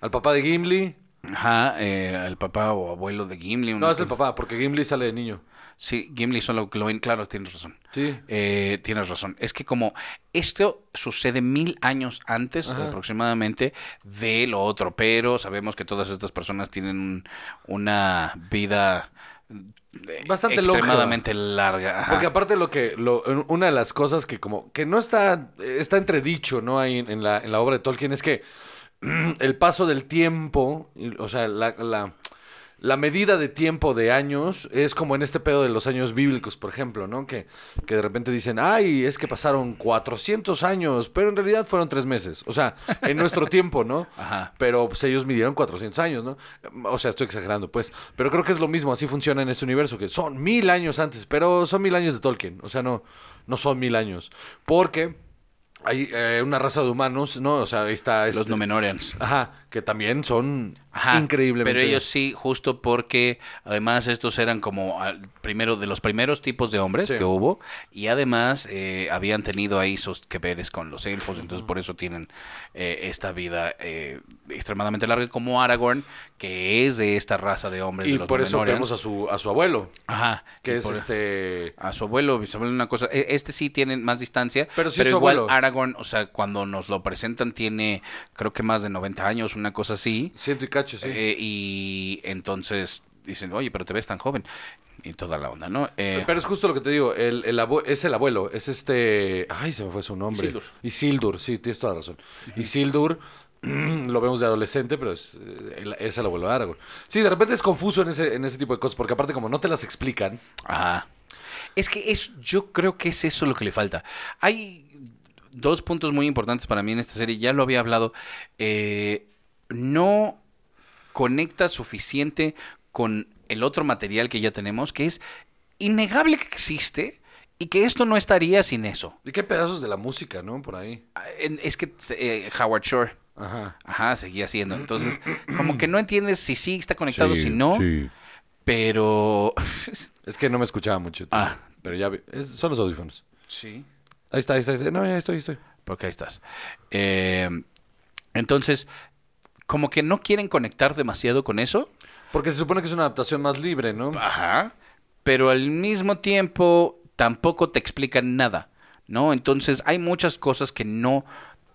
Al papá de Gimli. Ajá, eh, el papá o abuelo de Gimli. No, es el papá, porque Gimli sale de niño. Sí, Gimli solo lo ven, claro, tienes razón. Sí. Eh, tienes razón. Es que como esto sucede mil años antes Ajá. aproximadamente de lo otro, pero sabemos que todas estas personas tienen un- una vida eh, Bastante extremadamente larga. Ajá. Porque aparte lo que, lo, una de las cosas que como, que no está, está entredicho, ¿no? Ahí en, en la, en la obra de Tolkien es que el paso del tiempo, o sea, la, la, la medida de tiempo de años es como en este pedo de los años bíblicos, por ejemplo, ¿no? Que, que de repente dicen, ay, es que pasaron 400 años, pero en realidad fueron tres meses. O sea, en nuestro tiempo, ¿no? Ajá. Pero pues ellos midieron 400 años, ¿no? O sea, estoy exagerando, pues. Pero creo que es lo mismo, así funciona en este universo, que son mil años antes, pero son mil años de Tolkien. O sea, no, no son mil años. Porque hay eh, una raza de humanos, ¿no? O sea, ahí está... Los este- Númenóreans. Ajá, que también son Ajá, increíblemente... Pero ellos sí, justo porque además estos eran como al- primero de los primeros tipos de hombres Sí. que hubo y además eh, habían tenido ahí sus que veres con los elfos, entonces por eso tienen eh, esta vida eh, extremadamente larga como Aragorn, que es de esta raza de hombres Y de los por eso vemos a su, a su abuelo, Ajá, que es por- este... a su abuelo, bisabuelo, una cosa. e- Este sí tienen más distancia, Pero pero, sí su igual abuelo. Aragorn, o sea, cuando nos lo presentan tiene, creo que más de 90 años, una cosa así. Ciento y cacho, sí. Eh, y entonces dicen, oye, pero te ves tan joven. Y toda la onda, ¿no? Eh, Pero es justo lo que te digo, el, el es el abuelo, es este... Ay, se me fue su nombre. Isildur. Isildur, sí, tienes toda la razón. Isildur, lo vemos de adolescente, pero es, eh, el- es el abuelo de Aragorn. Sí, de repente es confuso en ese, en ese tipo de cosas, porque aparte como no te las explican, Ajá. Es que es, yo creo que es eso lo que le falta. Hay dos puntos muy importantes para mí en esta serie, ya lo había hablado. Eh, no conecta suficiente con el otro material que ya tenemos, que es innegable que existe y que esto no estaría sin eso. y qué pedazos de la música, ¿no? Por ahí. Ah, Es que eh, Howard Shore. Ajá. Ajá, seguía siendo. Entonces, como que no entiendes si sí está conectado, Sí, si no. sí. Pero. Es que no me escuchaba mucho. Ah. Pero ya vi- es- son los audífonos. sí. Ahí está, ahí está, ahí está. No, ya estoy, estoy. Porque ahí estás. Eh, entonces, como que no quieren conectar demasiado con eso. Porque se supone que es una adaptación más libre, ¿no? Ajá. Pero al mismo tiempo tampoco te explican nada, ¿no? Entonces hay muchas cosas que no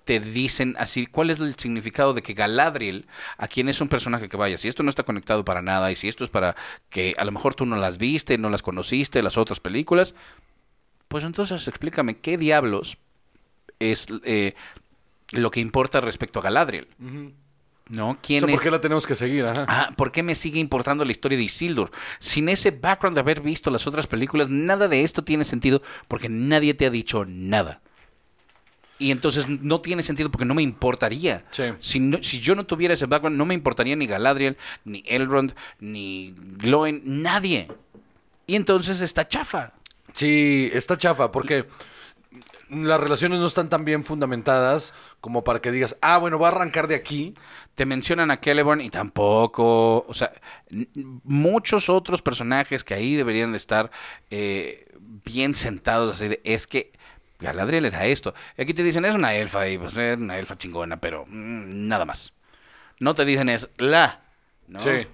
te dicen así cuál es el significado de que Galadriel, a quien es un personaje que vaya, si esto no está conectado para nada y si esto es para que a lo mejor tú no las viste, no las conociste, las otras películas, pues entonces explícame qué diablos es eh, lo que importa respecto a Galadriel, ¿no? O ¿Quién sea? ¿por qué la tenemos que seguir? Ajá. Ah, ¿por qué me sigue importando la historia de Isildur? Sin ese background de haber visto las otras películas, nada de esto tiene sentido porque nadie te ha dicho nada. Y entonces no tiene sentido porque no me importaría. Sí. Si, no- si yo no tuviera ese background, no me importaría ni Galadriel, ni Elrond, ni Gloin, nadie. Y entonces está chafa. Sí, está chafa, porque las relaciones no están tan bien fundamentadas como para que digas, ah, bueno, voy a arrancar de aquí. te mencionan a Celeborn y tampoco, o sea, muchos otros personajes que ahí deberían de estar eh, bien sentados, así de, es que Galadriel era esto. Y aquí te dicen, es una elfa, y pues es una elfa chingona, pero mm, nada más. No te dicen es la, ¿no? Sí.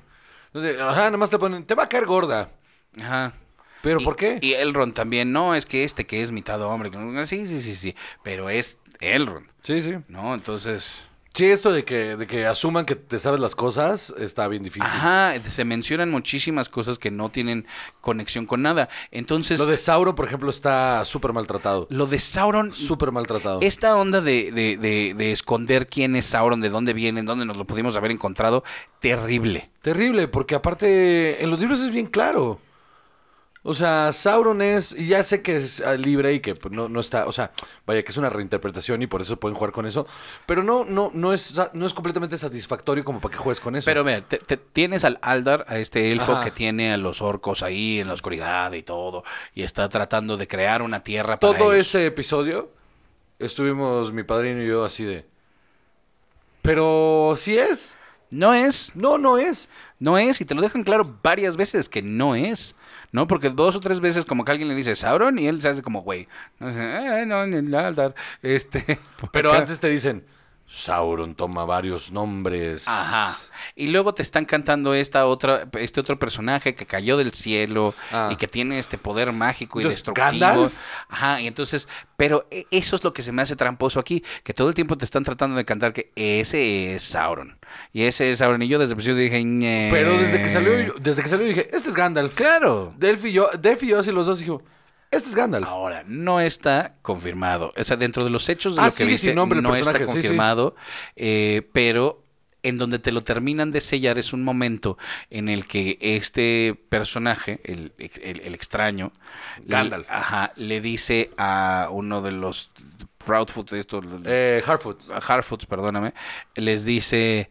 Entonces, ajá, nada más te ponen, te va a caer gorda. Ajá. ¿Pero Y- por qué? Y Elrond también, no, es que este que es mitad hombre, sí, sí, sí, sí, pero es Elrond, Sí, sí. ¿no? Entonces... Sí, esto de que, de que asuman que te sabes las cosas está bien difícil. Ajá, se mencionan muchísimas cosas que no tienen conexión con nada. Entonces, Lo de Sauron, por ejemplo, está súper maltratado. lo de Sauron, Súper maltratado. esta onda de, de, de, de esconder quién es Sauron, de dónde viene, dónde nos lo pudimos haber encontrado, terrible. Terrible, porque aparte en los libros es bien claro. O sea, Sauron es, y ya sé que es ah, libre y que pues, no, no está, o sea, vaya que es una reinterpretación y por eso pueden jugar con eso, pero no, no, no es, no es completamente satisfactorio como para que juegues con eso. Pero mira, te- te- tienes al Aldar, a este elfo Ajá. que tiene a los orcos ahí en la oscuridad y todo, y está tratando de crear una tierra para todo ellos. ese episodio estuvimos mi padrino y yo así de, pero si es, No es, no, no es. No es, y te lo dejan claro varias veces que no es, ¿no? Porque dos o tres veces como que alguien le dice Sauron y él se hace como, güey, no, sé, "Eh, no, ni nada", este... Pero acá. antes te dicen, Sauron toma varios nombres. Ajá. Y luego te están cantando esta otra, este otro personaje que cayó del cielo Ah. y que tiene este poder mágico y Entonces, destructivo. ¿Gandalf? Ajá, y entonces, pero e- eso es lo que se me hace tramposo aquí, que todo el tiempo te están tratando de cantar que ese es Sauron. Y ese es Sauron. Y yo desde el principio dije, "Ñe". Pero desde que salió, desde que salió dije, este es Gandalf. Claro. Delph y yo, y yo así los dos dijo, este es Gandalf. Ahora, no está confirmado. O sea, dentro de los hechos de Ah, lo que sigue viste, nombre no está sí, sí. confirmado. eh, pero en donde te lo terminan de sellar es un momento en el que este personaje, el, el- el extraño, Gandalf. Le, ajá, le dice a uno de los Proudfoot, estos, Eh, Harfoots, perdóname, les dice,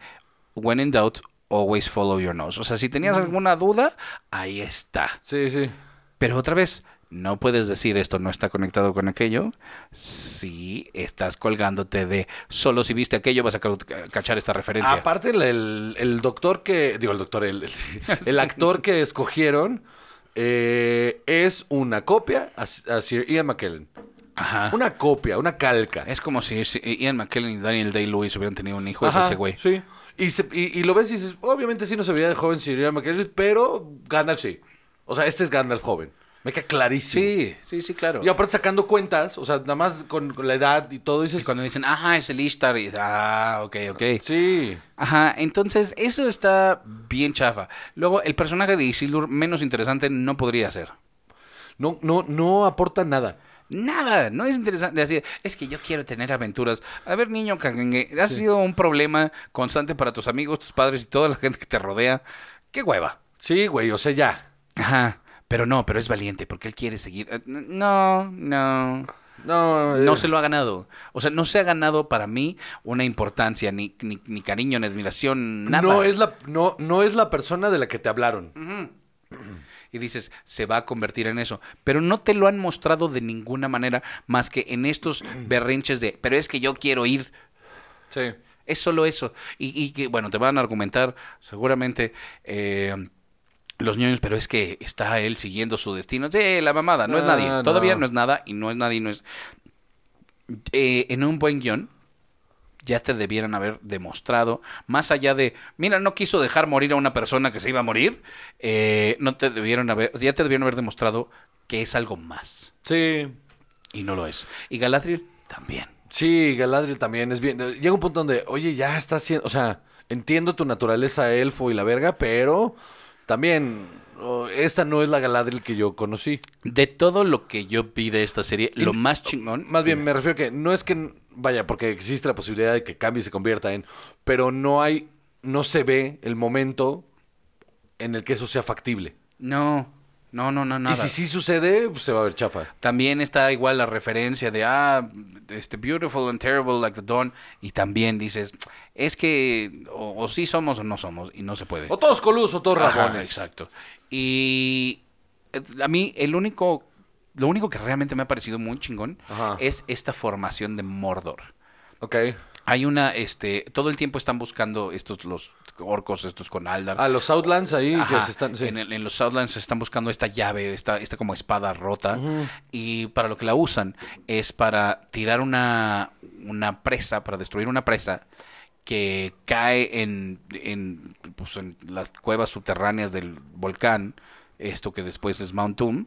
when in doubt, always follow your nose. O sea, si tenías alguna duda, ahí está. Sí, sí. Pero otra vez, no puedes decir esto no está conectado con aquello si estás colgándote de solo si viste aquello vas a ca- cachar esta referencia. Aparte, el, doctor que, digo, el doctor, el, actor que escogieron eh, es una copia a, a Sir Ian McKellen. Ajá. Una copia, una calca. Es como si, Ian McKellen y Daniel Day-Lewis hubieran tenido un hijo, es ese güey. Sí. Y, se- y, y lo ves y dices, obviamente sí no se veía de joven Sir Ian McKellen, pero Gandalf sí. O sea, este es Gandalf joven. Me queda clarísimo. Sí, sí, sí, claro. Y aparte sacando cuentas, o sea, nada más con, con la edad y todo, dices, Y cuando dicen, ajá, es el Ishtar, y ah, ok, ok. sí. Ajá, entonces eso está bien chafa. Luego, el personaje de Isildur menos interesante no podría ser. No, no, no aporta nada. Nada, no es interesante decir, es que yo quiero tener aventuras. A ver, niño cagengue, ha sido un problema constante para tus amigos, tus padres y toda la gente que te rodea. Qué hueva. Sí, güey, o sea, ya. Ajá, pero no, pero es valiente porque él quiere seguir. Eh, No, no. No, No eh, se lo ha ganado. O sea, no se ha ganado para mí una importancia, ni, ni, ni cariño, ni admiración, nada. No es la, no, no es la persona de la que te hablaron. y dices, se va a convertir en eso. Pero no te lo han mostrado de ninguna manera más que en estos berrinches de, pero es que yo quiero ir. Sí. Es solo eso. Y, y que, bueno, te van a argumentar seguramente eh, los niños, pero es que está él siguiendo su destino. Sí, la mamada, no es nadie. no. Todavía no es nada y no es nadie, no es... Eh, en un buen guion ya te debieran haber demostrado, más allá de, mira, no quiso dejar morir a una persona que se iba a morir, eh, no te debieron haber, ya te debieron haber demostrado que es algo más. Sí. Y no lo es. Y Galadriel también. Sí, Galadriel también es bien. Llega un punto donde, oye, ya está haciendo. O sea, entiendo tu naturaleza elfo y la verga, pero también esta no es la Galadriel que yo conocí. De todo lo que yo vi de esta serie, lo más chingón. Más bien, me refiero que no es que. Vaya, porque existe la posibilidad de que cambie y se convierta en. Pero no hay. No se ve el momento en el que eso sea factible. No, no, no, no, nada. Y si sí sucede, pues se va a ver chafa. También está igual la referencia de, ah, este, beautiful and terrible like the dawn. Y también dices, es que o, o sí somos o no somos. Y no se puede. O todos coludos o todos Ajá, rabones. exacto. Y eh, a mí el único, lo único que realmente me ha parecido muy chingón Ajá. es esta formación de Mordor. Ok. Hay una, este, todo el tiempo están buscando estos, los orcos, estos con Aldar. Ah, los Outlands ahí Ajá, que se están. sí. en, el- en los Southlands se están buscando esta llave, esta, esta como espada rota. Y para lo que la usan es para tirar una, una presa, para destruir una presa que cae en, en, pues, en las cuevas subterráneas del volcán, esto que después es Mount Doom,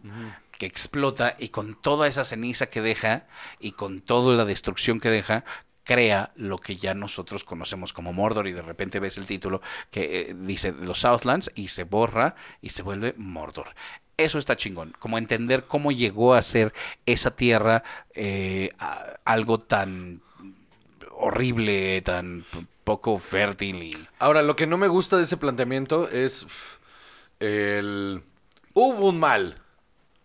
que explota y con toda esa ceniza que deja y con toda la destrucción que deja, crea lo que ya nosotros conocemos como Mordor y de repente ves el título que eh, dice los Southlands y se borra y se vuelve Mordor. Eso está chingón, como entender cómo llegó a ser esa tierra eh, algo tan horrible, tan poco fértil. Ahora, lo que no me gusta de ese planteamiento es el... Hubo un mal.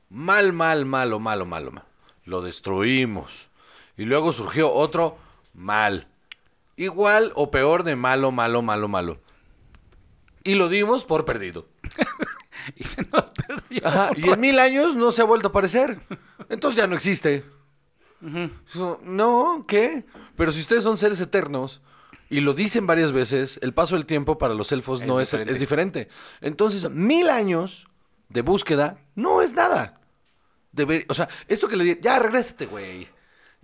Mal, mal, malo, malo, malo. mal. Lo destruimos. Y luego surgió otro mal. Igual o peor de malo, malo, malo, malo. Y lo dimos por perdido. y se nos perdió. Ajá, y en mil años no se ha vuelto a aparecer. Entonces ya no existe. So, No, ¿qué? Pero si ustedes son seres eternos y lo dicen varias veces, el paso del tiempo para los elfos Es no diferente. Es, es diferente. Entonces, mil años de búsqueda no es nada. Debe- o sea, esto que le di, ya regrésate, güey.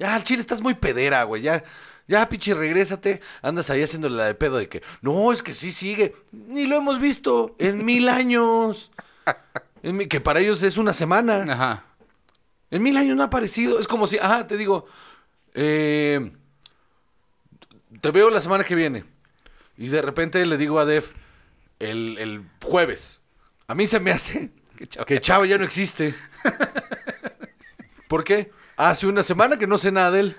Ya, al chile estás muy pedera, güey. Ya, ya, pichi, regrésate. Andas ahí haciéndole la de pedo de que, no, es que sí sigue. Ni lo hemos visto en mil años. En mi- que para ellos es una semana. Ajá. En mil años no ha aparecido. Es como si, ajá, te digo, eh, te veo la semana que viene. Y de repente le digo a Def el, el jueves. A mí se me hace Que Chava- que Chava ya no existe. ¿Por qué? Hace una semana que no sé nada de él.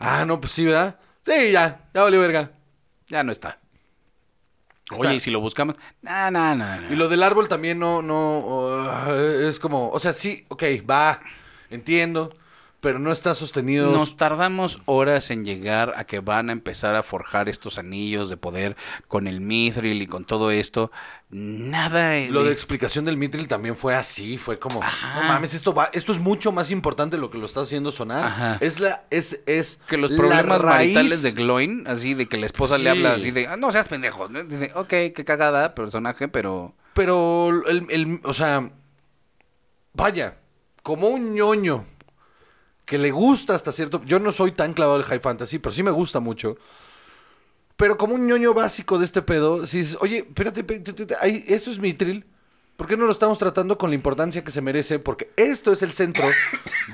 Ah, no, pues sí, ¿verdad? Sí, ya, ya valió verga. Ya no está. Está. Oye, y si lo buscamos... No, no, no, no. Y lo del árbol también no, no, uh, es como, o sea, sí, ok, va, entiendo, pero no está sostenido. Nos tardamos horas en llegar a que van a empezar a forjar estos anillos de poder con el mithril y con todo esto. Nada. Lo de explicación del Mithril también fue así, fue como, Ajá. no mames, esto va, esto es mucho más importante de lo que lo está haciendo sonar. Ajá. Es la, es, es que los problemas raíz- maritales de Gloin, así de que la esposa le habla así de, ah, no seas pendejo. Dice, ok, qué cagada personaje, pero... Pero el, el- o sea, vaya, como un ñoño que le gusta hasta cierto, yo no soy tan clavado del high fantasy, pero sí me gusta mucho. Pero como un ñoño básico de este pedo, si dices, oye, espérate, espérate, esto es Mitril, ¿por qué no lo estamos tratando con la importancia que se merece? Porque esto es el centro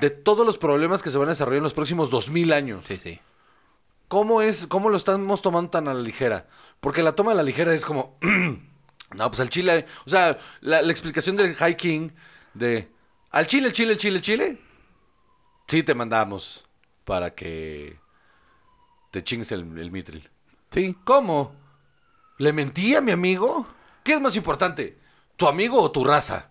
de todos los problemas que se van a desarrollar en los próximos 2000 años. Sí, sí. ¿Cómo es, cómo lo estamos tomando tan a la ligera? Porque la toma a la ligera es como, no, pues al chile, o sea, la, la explicación del High King de, al chile, el chile, el chile, el chile, sí te mandamos para que te chingues el, el mitril. Sí. ¿Cómo? ¿Le mentí a mi amigo? ¿Qué es más importante? ¿Tu amigo o tu raza?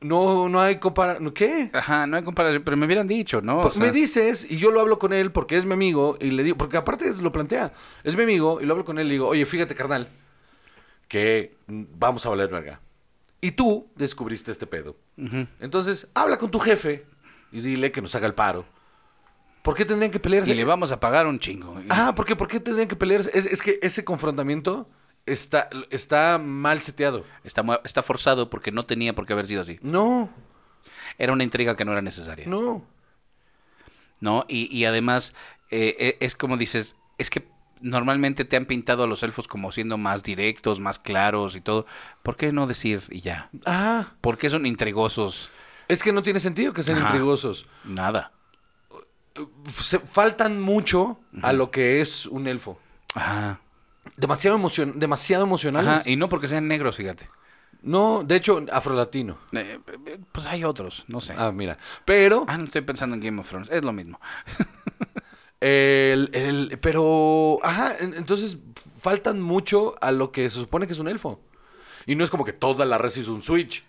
No, no hay comparación. ¿Qué? Ajá, no hay comparación, pero me hubieran dicho, ¿no? O Pues sea, me dices, y yo lo hablo con él porque es mi amigo, y le digo, porque aparte lo plantea, es mi amigo, y lo hablo con él y le digo, oye, fíjate, carnal, que vamos a valer verga. Y tú descubriste este pedo. Entonces, habla con tu jefe y dile que nos haga el paro. ¿Por qué tendrían que pelearse? Y le vamos a pagar un chingo. Ah, ¿por qué? ¿Por qué tendrían que pelearse? Es, es que ese confrontamiento está, está mal seteado. Está, está forzado porque no tenía por qué haber sido así. No, Era una intriga que no era necesaria. no. ¿no? Y, y además, eh, eh, es como dices, es que normalmente te han pintado a los elfos como siendo más directos, más claros y todo. ¿Por qué no decir y ya? Ah, ¿Por qué son intrigosos? Es que no tiene sentido que sean Ajá. intrigosos. Nada. Se faltan mucho a lo que es un elfo. Ajá. Demasiado, emocion demasiado emocionales. Ajá, y no porque sean negros, fíjate. No, de hecho, afrolatino. Eh, eh, pues hay otros, no sé. Ah, mira. Pero, Ah, no estoy pensando en Game of Thrones, es lo mismo. el, el- pero, ajá, en- entonces faltan mucho a lo que se supone que es un elfo. Y no es como que toda la res hizo un switch.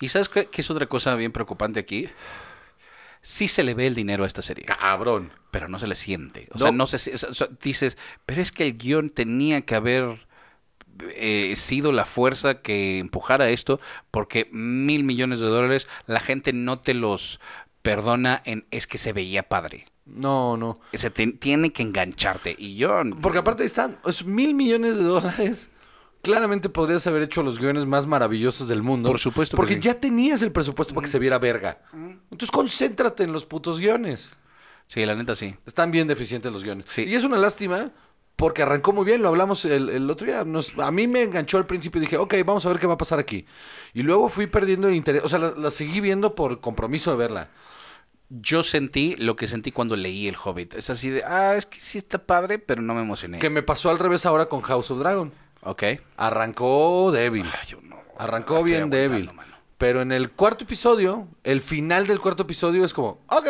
¿Y sabes qué, qué es otra cosa bien preocupante aquí? Sí se le ve el dinero a esta serie. Cabrón. pero no se le siente. O No. sea, no se, o sea, o sea, dices, pero es que el guion tenía que haber eh, sido la fuerza que empujara esto, porque mil millones de dólares la gente no te los perdona en es que se veía padre. No, no. Se te- tiene que engancharte. Y yo... Porque aparte están, es mil millones de dólares. Claramente podrías haber hecho los guiones más maravillosos del mundo. Por supuesto que Porque sí. ya tenías el presupuesto para que se viera verga. Entonces concéntrate en los putos guiones. Sí, la neta sí. Están bien deficientes los guiones. Sí. Y es una lástima porque arrancó muy bien, lo hablamos el, el otro día. Nos- a mí me enganchó al principio y dije, ok, vamos a ver qué va a pasar aquí. Y luego fui perdiendo el interés. O sea, la, la seguí viendo por compromiso de verla. Yo sentí lo que sentí cuando leí El Hobbit. Es así de, ah, es que sí está padre, pero no me emocioné. Que me pasó al revés ahora con House of Dragon. Ok. Arrancó débil. Ay, yo no. Arrancó bien débil. mano. Pero en el cuarto episodio, el final del cuarto episodio es como, ok,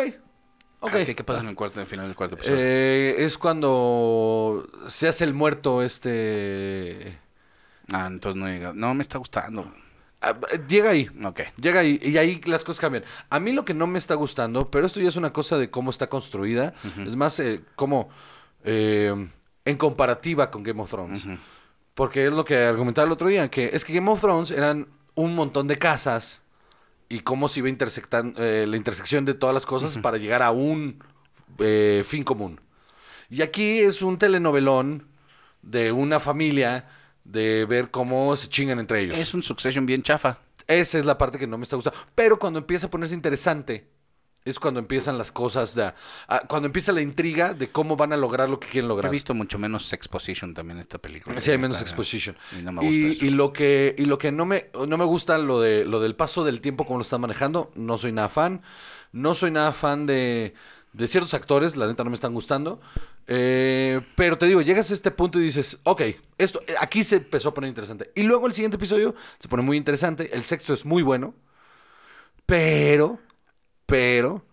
ok. Ah, ¿Qué, qué pasa en el cuarto, en el final del cuarto episodio? Eh, es cuando se hace el muerto este... Ah, entonces no llega. No, me está gustando. ah, llega ahí. Ok. Llega ahí y ahí las cosas cambian. A mí lo que no me está gustando, pero esto ya es una cosa de cómo está construida, es más eh, como eh, en comparativa con Game of Thrones. Porque es lo que argumentaba el otro día, que es que Game of Thrones eran un montón de casas y cómo se iba intersectando eh, la intersección de todas las cosas para llegar a un eh, fin común. Y aquí es un telenovelón de una familia de ver cómo se chingan entre ellos. Es un Succession bien chafa. Esa es la parte que no me está gustando. Pero cuando empieza a ponerse interesante, es cuando empiezan las cosas, de, a- cuando empieza la intriga de cómo van a lograr lo que quieren He lograr. visto mucho menos exposition también en esta película. Sí, hay menos Está- exposition. Y no me gusta Y, eso. y lo que, y lo que no me, no me gusta lo de lo del paso del tiempo, como lo están manejando, no soy nada fan. No soy nada fan de, de ciertos actores, la neta no me están gustando. Eh, pero te digo, llegas a este punto y dices, ok, esto, aquí se empezó a poner interesante. Y luego el siguiente episodio se pone muy interesante. El sexto es muy bueno. Pero, pero,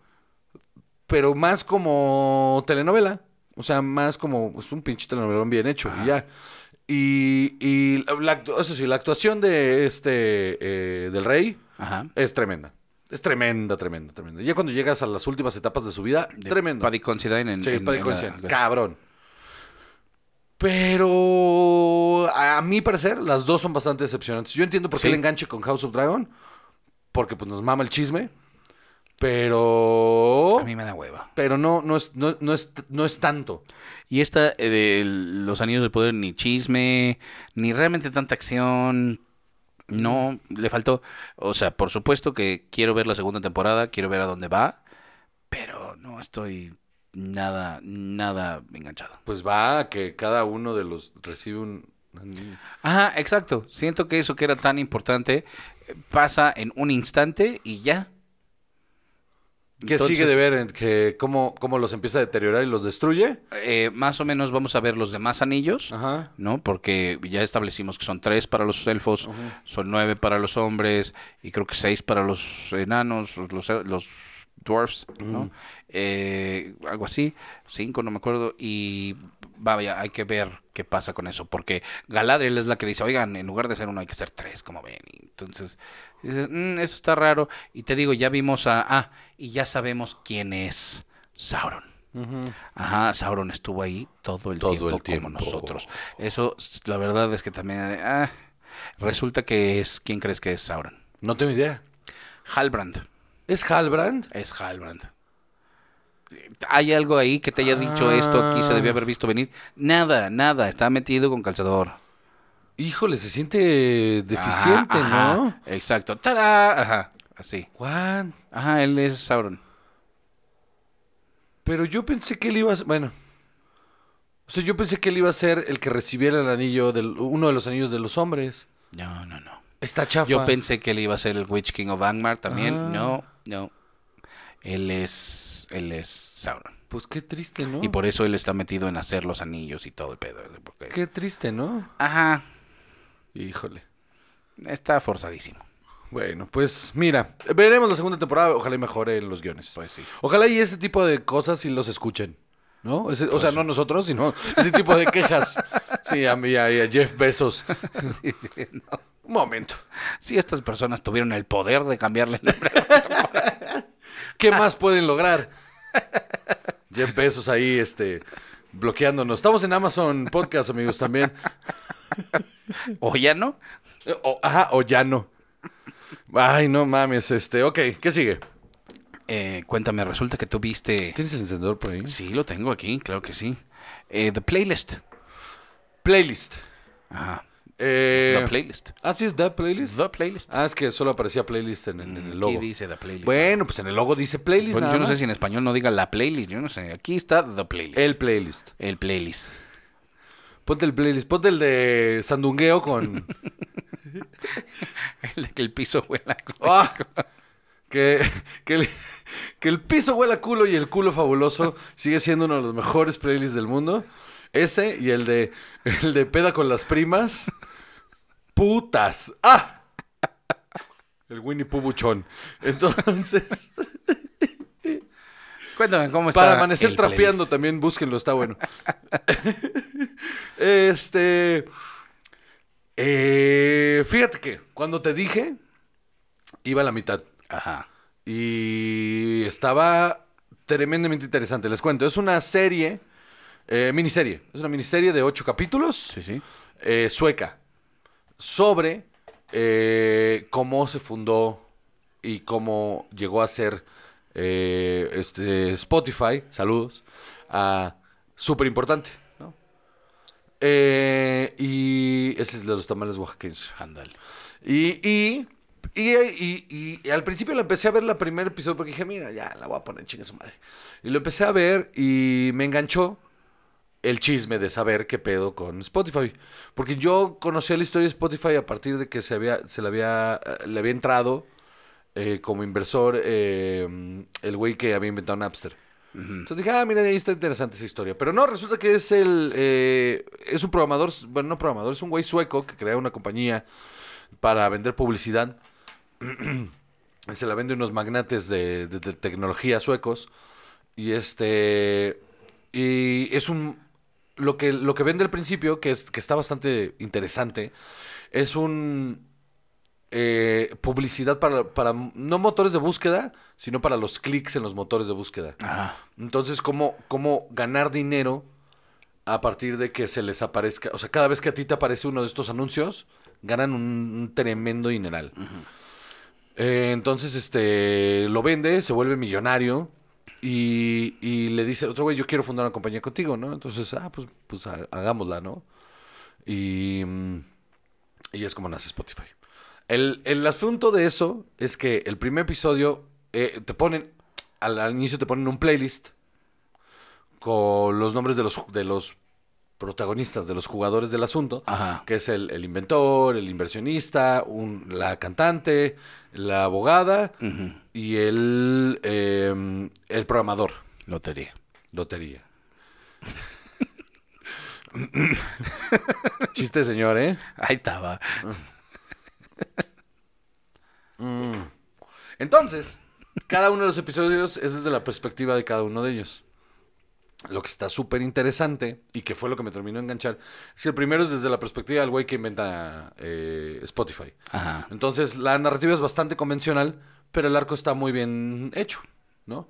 pero más como telenovela. O sea, más como es un pinche telenovelón bien hecho y ya. Y, y la, la actu- eso sí, la actuación de este eh, del rey Ajá. es tremenda. Es tremenda, tremenda, tremenda. Ya cuando llegas a las últimas etapas de su vida, De tremendo. Paddy en, Sí, en- Paddy la- cabrón. Pero a mi parecer, las dos son bastante decepcionantes. Yo entiendo por qué Sí. el enganche con House of Dragon, porque pues nos mama el chisme, pero A mí me da hueva. pero no no es no, no es no es tanto. Y esta eh, de Los Anillos del Poder, ni chisme, ni realmente tanta acción. No, le faltó. O sea, por supuesto que quiero ver la segunda temporada, quiero ver a dónde va, pero no estoy nada, nada enganchado. Pues va a que cada uno de los recibe un un- Ajá, exacto. Siento que eso que era tan importante eh, pasa en un instante y ya. Entonces- sigue de ver que cómo, cómo los empieza a deteriorar y los destruye. Eh, más o menos vamos a ver los demás anillos. Ajá. ¿no? Porque ya establecimos que son tres para los elfos, son nueve para los hombres y creo que seis para los enanos, los, los dwarfs, ¿no? Eh, algo así, cinco, no me acuerdo, y vaya, hay que ver qué pasa con eso, porque Galadriel es la que dice, oigan, en lugar de ser uno hay que ser tres, como ven, y entonces dices, "Mm, eso está raro, y te digo, ya vimos a, ah, y ya sabemos quién es Sauron. Ajá, Sauron estuvo ahí todo el Todo tiempo, el tiempo. como nosotros. Eso, la verdad es que también, ah, resulta que es, ¿quién crees que es Sauron? No tengo idea. Halbrand, ¿Es Halbrand? es Halbrand. ¿Hay algo ahí que te haya dicho esto aquí se debió Ah. haber visto venir? Nada, nada, está metido con calzador. Híjole, se siente deficiente, ¿no? ajá, Exacto. ¡Tará! Ajá, así. What? Ajá, él es Sauron. Pero yo pensé que él iba a ser, bueno. O sea, yo pensé que él iba a ser el que recibiera el anillo del uno de los anillos de los hombres. No, no, no. Está chafa. Yo pensé que él iba a ser el Witch King of Angmar también. Ah. No, no. Él es, él es Sauron. Pues qué triste, ¿no? Y por eso él está metido en hacer los anillos y todo el pedo. porque- Qué triste, ¿no? Ajá, Híjole. está forzadísimo. Bueno, pues mira, veremos la segunda temporada, ojalá y mejore en los guiones. Pues sí. Ojalá y este tipo de cosas sí los escuchen. ¿No? Ese- o sea, no nosotros, sino ese tipo de quejas. Sí, a mí, a, a Jeff Bezos. Un momento. Si estas personas tuvieron el poder de cambiarle el nombre. ¿Qué más pueden lograr? Jeff Bezos ahí, este, bloqueándonos. Estamos en Amazon Podcast, amigos, también. ¿O ya no? O- ajá, o ya no. Ay, no mames, este, ok, ¿qué sigue? Eh, cuéntame, resulta que tú viste... ¿Tienes el encendedor por ahí? Sí, lo tengo aquí, claro que sí. Eh, The Playlist. Playlist. Ajá. Eh, The Playlist. Ah, sí, es The Playlist. The Playlist. Ah, es que solo aparecía playlist en, en el logo. Aquí dice The Playlist. Bueno, pues en el logo dice playlist. Bueno, nada yo no sé más. si en español no diga la playlist, yo no sé. Aquí está The Playlist. El playlist. El playlist. Ponte el playlist. Ponte el de Sandungueo con. El de que el piso huela. ¡Ah! que, que, el, que el piso huele a culo y el culo fabuloso sigue siendo uno de los mejores playlists del mundo. Ese y el de el de peda con las primas. Putas. ¡Ah! El Winnie Pooh buchón. Entonces, Cuéntame cómo está para amanecer el trapeando playlist? también, búsquenlo, está bueno. este. eh, fíjate que cuando te dije, iba a la mitad. Ajá. Y estaba tremendamente interesante. Les cuento, es una serie, eh, miniserie. Es una miniserie de ocho capítulos, Sí, sí. eh, sueca, sobre eh, cómo se fundó y cómo llegó a ser eh, este Spotify, saludos, a súper importante. ¿no? Eh, y ese es de los tamales oaxaqueños. Ándale. Y, y, y, y- al principio lo empecé a ver el primer episodio porque dije, mira, ya la voy a poner chingue su madre. Y lo empecé a ver y me enganchó el chisme de saber qué pedo con Spotify. Porque yo conocía la historia de Spotify a partir de que se había, se le había, eh, le había entrado eh, como inversor eh, el güey que había inventado Napster. Entonces dije, ah, mira, ahí está interesante esa historia. Pero no, resulta que es el, eh, es un programador, bueno, no programador, es un güey sueco que crea una compañía para vender publicidad. Se la vende unos magnates de, de- de tecnología suecos. Y este. Y es un. Lo que, lo que vende al principio, que, es, que está bastante interesante, es un. eh, publicidad para, para. No motores de búsqueda, sino para los clics en los motores de búsqueda. Ajá. Entonces, ¿cómo, cómo ganar dinero a partir de que se les aparezca? O sea, cada vez que a ti te aparece uno de estos anuncios, ganan un, un tremendo dineral. Eh, entonces, este, lo vende, se vuelve millonario y, y le dice otro güey, yo quiero fundar una compañía contigo, ¿no? Entonces, ah, pues, pues ha- hagámosla, ¿no? Y, mm, y es como nace Spotify. El, el asunto de eso es que el primer episodio eh, te ponen, al, al inicio te ponen un playlist con los nombres de los, de los protagonistas, de los jugadores del asunto, Ajá. que es el, el inventor, el inversionista, un- la cantante, la abogada y el, eh, el programador. Lotería. Lotería. Chiste, señor, ¿eh? Ahí estaba. Entonces, cada uno de los episodios es desde la perspectiva de cada uno de ellos. Lo que está súper interesante y que fue lo que me terminó de enganchar es que el primero es desde la perspectiva del güey que inventa eh, Spotify. Ajá. Entonces, la narrativa es bastante convencional, pero el arco está muy bien hecho, ¿no?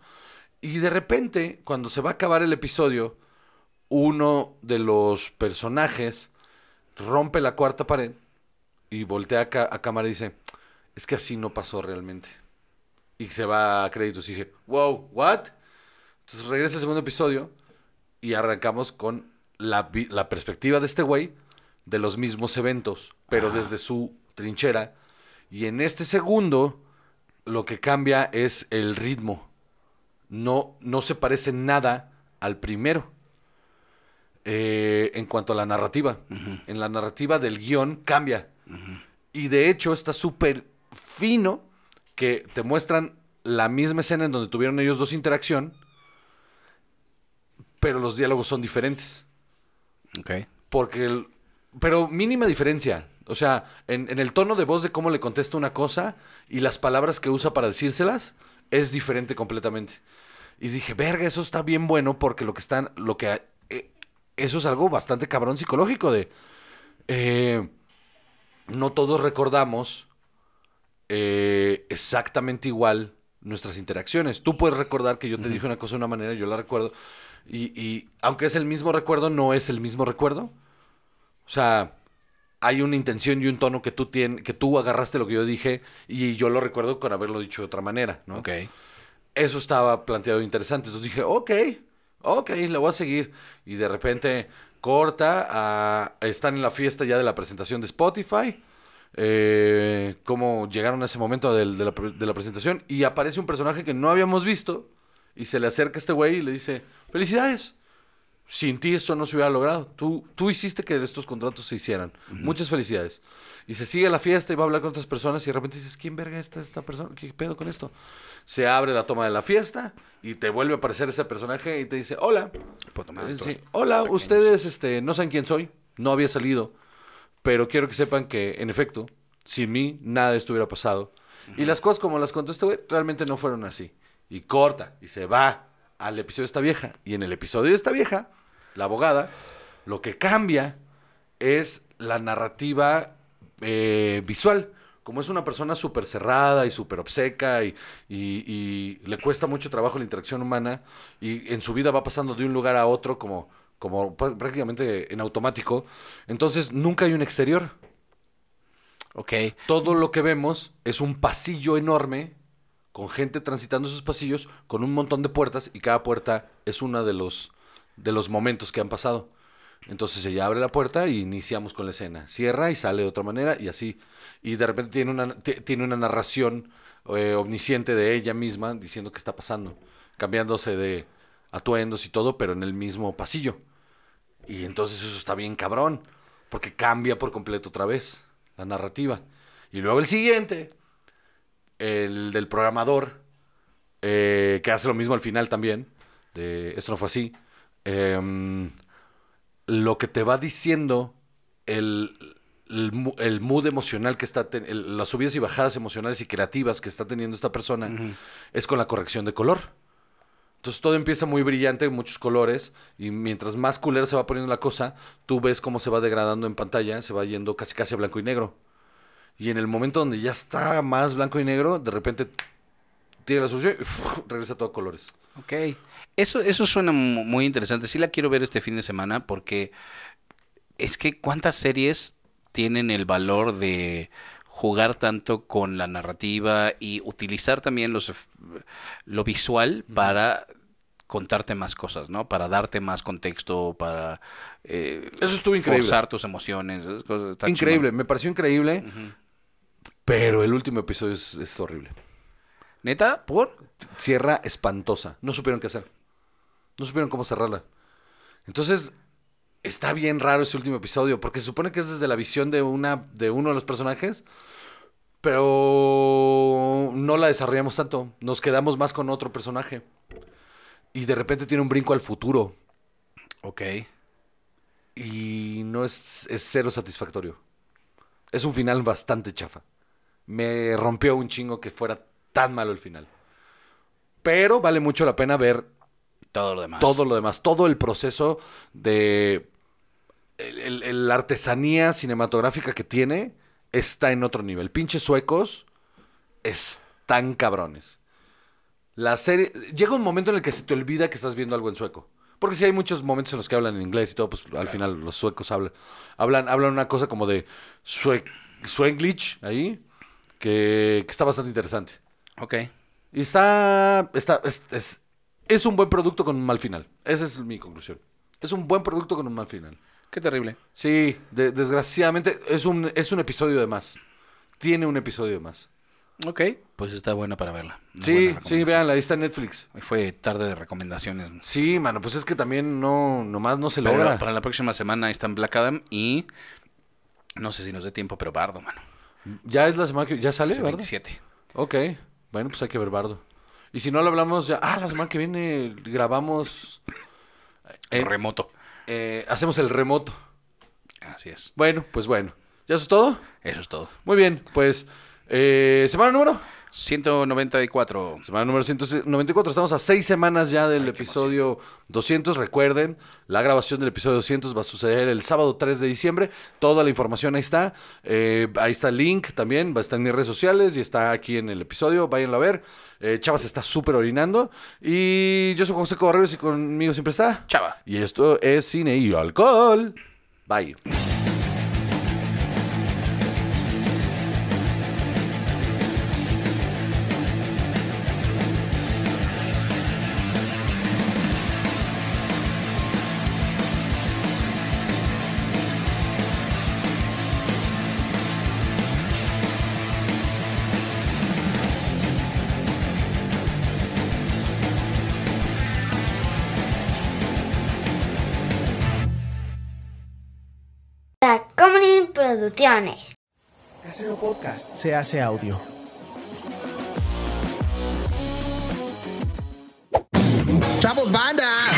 Y de repente, cuando se va a acabar el episodio, uno de los personajes rompe la cuarta pared y voltea a, a cámara y dice, es que así no pasó realmente. Y se va a créditos y dije, wow, ¿what? Entonces regresa el segundo episodio y arrancamos con la, perspectiva de este güey de los mismos eventos, pero desde su trinchera. Y en este segundo, lo que cambia es el ritmo. No, no se parece nada al primero. Eh, en cuanto a la narrativa. En la narrativa del guion cambia. Y de hecho está súper fino que te muestran la misma escena en donde tuvieron ellos dos interacción, pero los diálogos son diferentes. Ok. Porque el- pero mínima diferencia. O sea, en, en el tono de voz de cómo le contesta una cosa y las palabras que usa para decírselas es diferente completamente. Y dije, verga, eso está bien bueno porque lo que están, lo que eh, eso es algo bastante cabrón psicológico de eh, no todos recordamos eh, exactamente igual nuestras interacciones. Tú puedes recordar que yo te dije una cosa de una manera, yo la recuerdo, y, y aunque es el mismo recuerdo, no es el mismo recuerdo. O sea, hay una intención y un tono que tú tienes, que tú agarraste lo que yo dije y yo lo recuerdo con haberlo dicho de otra manera, ¿no? Ok. Eso estaba planteado interesante. Entonces dije, ok, ok, le voy a seguir. Y de repente corta, a, están en la fiesta ya de la presentación de Spotify. Eh, cómo llegaron a ese momento la, de la presentación. Y aparece un personaje que no habíamos visto. Y se le acerca a este güey y le dice, felicidades. Sin ti esto no se hubiera logrado. Tú, tú hiciste que estos contratos se hicieran. Muchas felicidades. Y se sigue la fiesta y va a hablar con otras personas y de repente dices, ¿quién verga está esta persona? ¿Qué pedo con esto? Se abre la toma de la fiesta y te vuelve a aparecer ese personaje y te dice, hola. Tomar Eh, sí, Hola, pequeños. ustedes este, no saben quién soy. No había salido. Pero quiero que sepan que, en efecto, sin mí nada de esto hubiera pasado. Y las cosas como las contó este güey realmente no fueron así. Y corta y se va al episodio de esta vieja. Y en el episodio de esta vieja, la abogada, lo que cambia es la narrativa eh, visual. Como es una persona súper cerrada y súper obseca y, y- y le cuesta mucho trabajo la interacción humana y en su vida va pasando de un lugar a otro como, como pr- prácticamente en automático, entonces nunca hay un exterior. Ok. Todo lo que vemos es un pasillo enorme con gente transitando esos pasillos con un montón de puertas y cada puerta es uno de los, de los momentos que han pasado. Entonces ella abre la puerta y iniciamos con la escena. Cierra y sale de otra manera y así. Y de repente tiene una, ti- tiene una narración eh, omnisciente de ella misma diciendo qué está pasando. Cambiándose de atuendos y todo, pero en el mismo pasillo. Y entonces eso está bien cabrón, porque cambia por completo otra vez la narrativa. Y luego el siguiente, el del programador, eh, que hace lo mismo al final también, de esto no fue así, em, lo que te va diciendo el, el, mood emocional que está, ten- el- las subidas y bajadas emocionales y creativas que está teniendo esta persona, es con la corrección de color. Entonces todo empieza muy brillante, muchos colores, y mientras más culera se va poniendo la cosa, tú ves cómo se va degradando en pantalla, se va yendo casi casi a blanco y negro. Y en el momento donde ya está más blanco y negro, de repente tiene la solución y regresa todo a colores. Ok. Eso, eso suena mu- muy interesante. Sí la quiero ver este fin de semana porque es que cuántas series tienen el valor de jugar tanto con la narrativa y utilizar también los, lo visual para contarte más cosas, ¿no? Para darte más contexto, para eh, Eso estuvo increíble. forzar tus emociones. cosas, increíble, me pareció increíble. Pero el último episodio es, es horrible. ¿Neta? ¿Por? Cierra espantosa. No supieron qué hacer. No supieron cómo cerrarla. Entonces, está bien raro ese último episodio, porque se supone que es desde la visión de una, de uno de los personajes, pero no la desarrollamos tanto. Nos quedamos más con otro personaje. Y de repente tiene un brinco al futuro. Ok. Y no es, es cero satisfactorio. Es un final bastante chafa. Me rompió un chingo que fuera tan malo el final. Pero vale mucho la pena ver Todo lo demás. todo lo demás, todo el proceso de la artesanía cinematográfica que tiene está en otro nivel. Pinches suecos están cabrones. La serie llega un momento en el que se te olvida que estás viendo algo en sueco. Porque sí hay muchos momentos en los que hablan en inglés y todo, pues al final los suecos hablan hablan hablan una cosa como de sue, suenglish ahí que, que está bastante interesante. Ok. Y está, está es, es- es un buen producto con un mal final. Esa es mi conclusión. Es un buen producto con un mal final. Qué terrible. Sí, de- desgraciadamente es un, es un episodio de más. Tiene un episodio de más. Ok, pues está buena para verla. Una Sí, buena sí, recomendación. véanla, ahí está en Netflix. Hoy fue tarde de recomendaciones. Sí, mano, pues es que también no, nomás no se Pero logra. para la próxima semana están Black Adam y no sé si nos dé tiempo, pero Bardo, mano. Ya es la semana que ya sale, Es el ¿verdad? 27. Ok, bueno, pues hay que ver Bardo. Y si no lo hablamos ya, ah, la semana que viene grabamos, Eh, remoto. eh, hacemos el remoto. Así es. Bueno, pues bueno. ¿Ya eso es todo? Eso es todo. Muy bien, pues, eh, semana número. 194. Semana número 194, estamos a seis semanas ya del Ay, episodio 200. Recuerden, la grabación del episodio 200 va a suceder el sábado 3 de diciembre. Toda la información ahí está. Eh, ahí está el link también, va a estar en mis redes sociales y está aquí en el episodio. Váyanlo a ver. Eh, Chava se está súper orinando. Y yo soy José Correos y conmigo siempre está. Chava. Y esto es cine y alcohol. Bye. Producciones. Casero Podcast se hace audio. ¡Chavos, banda!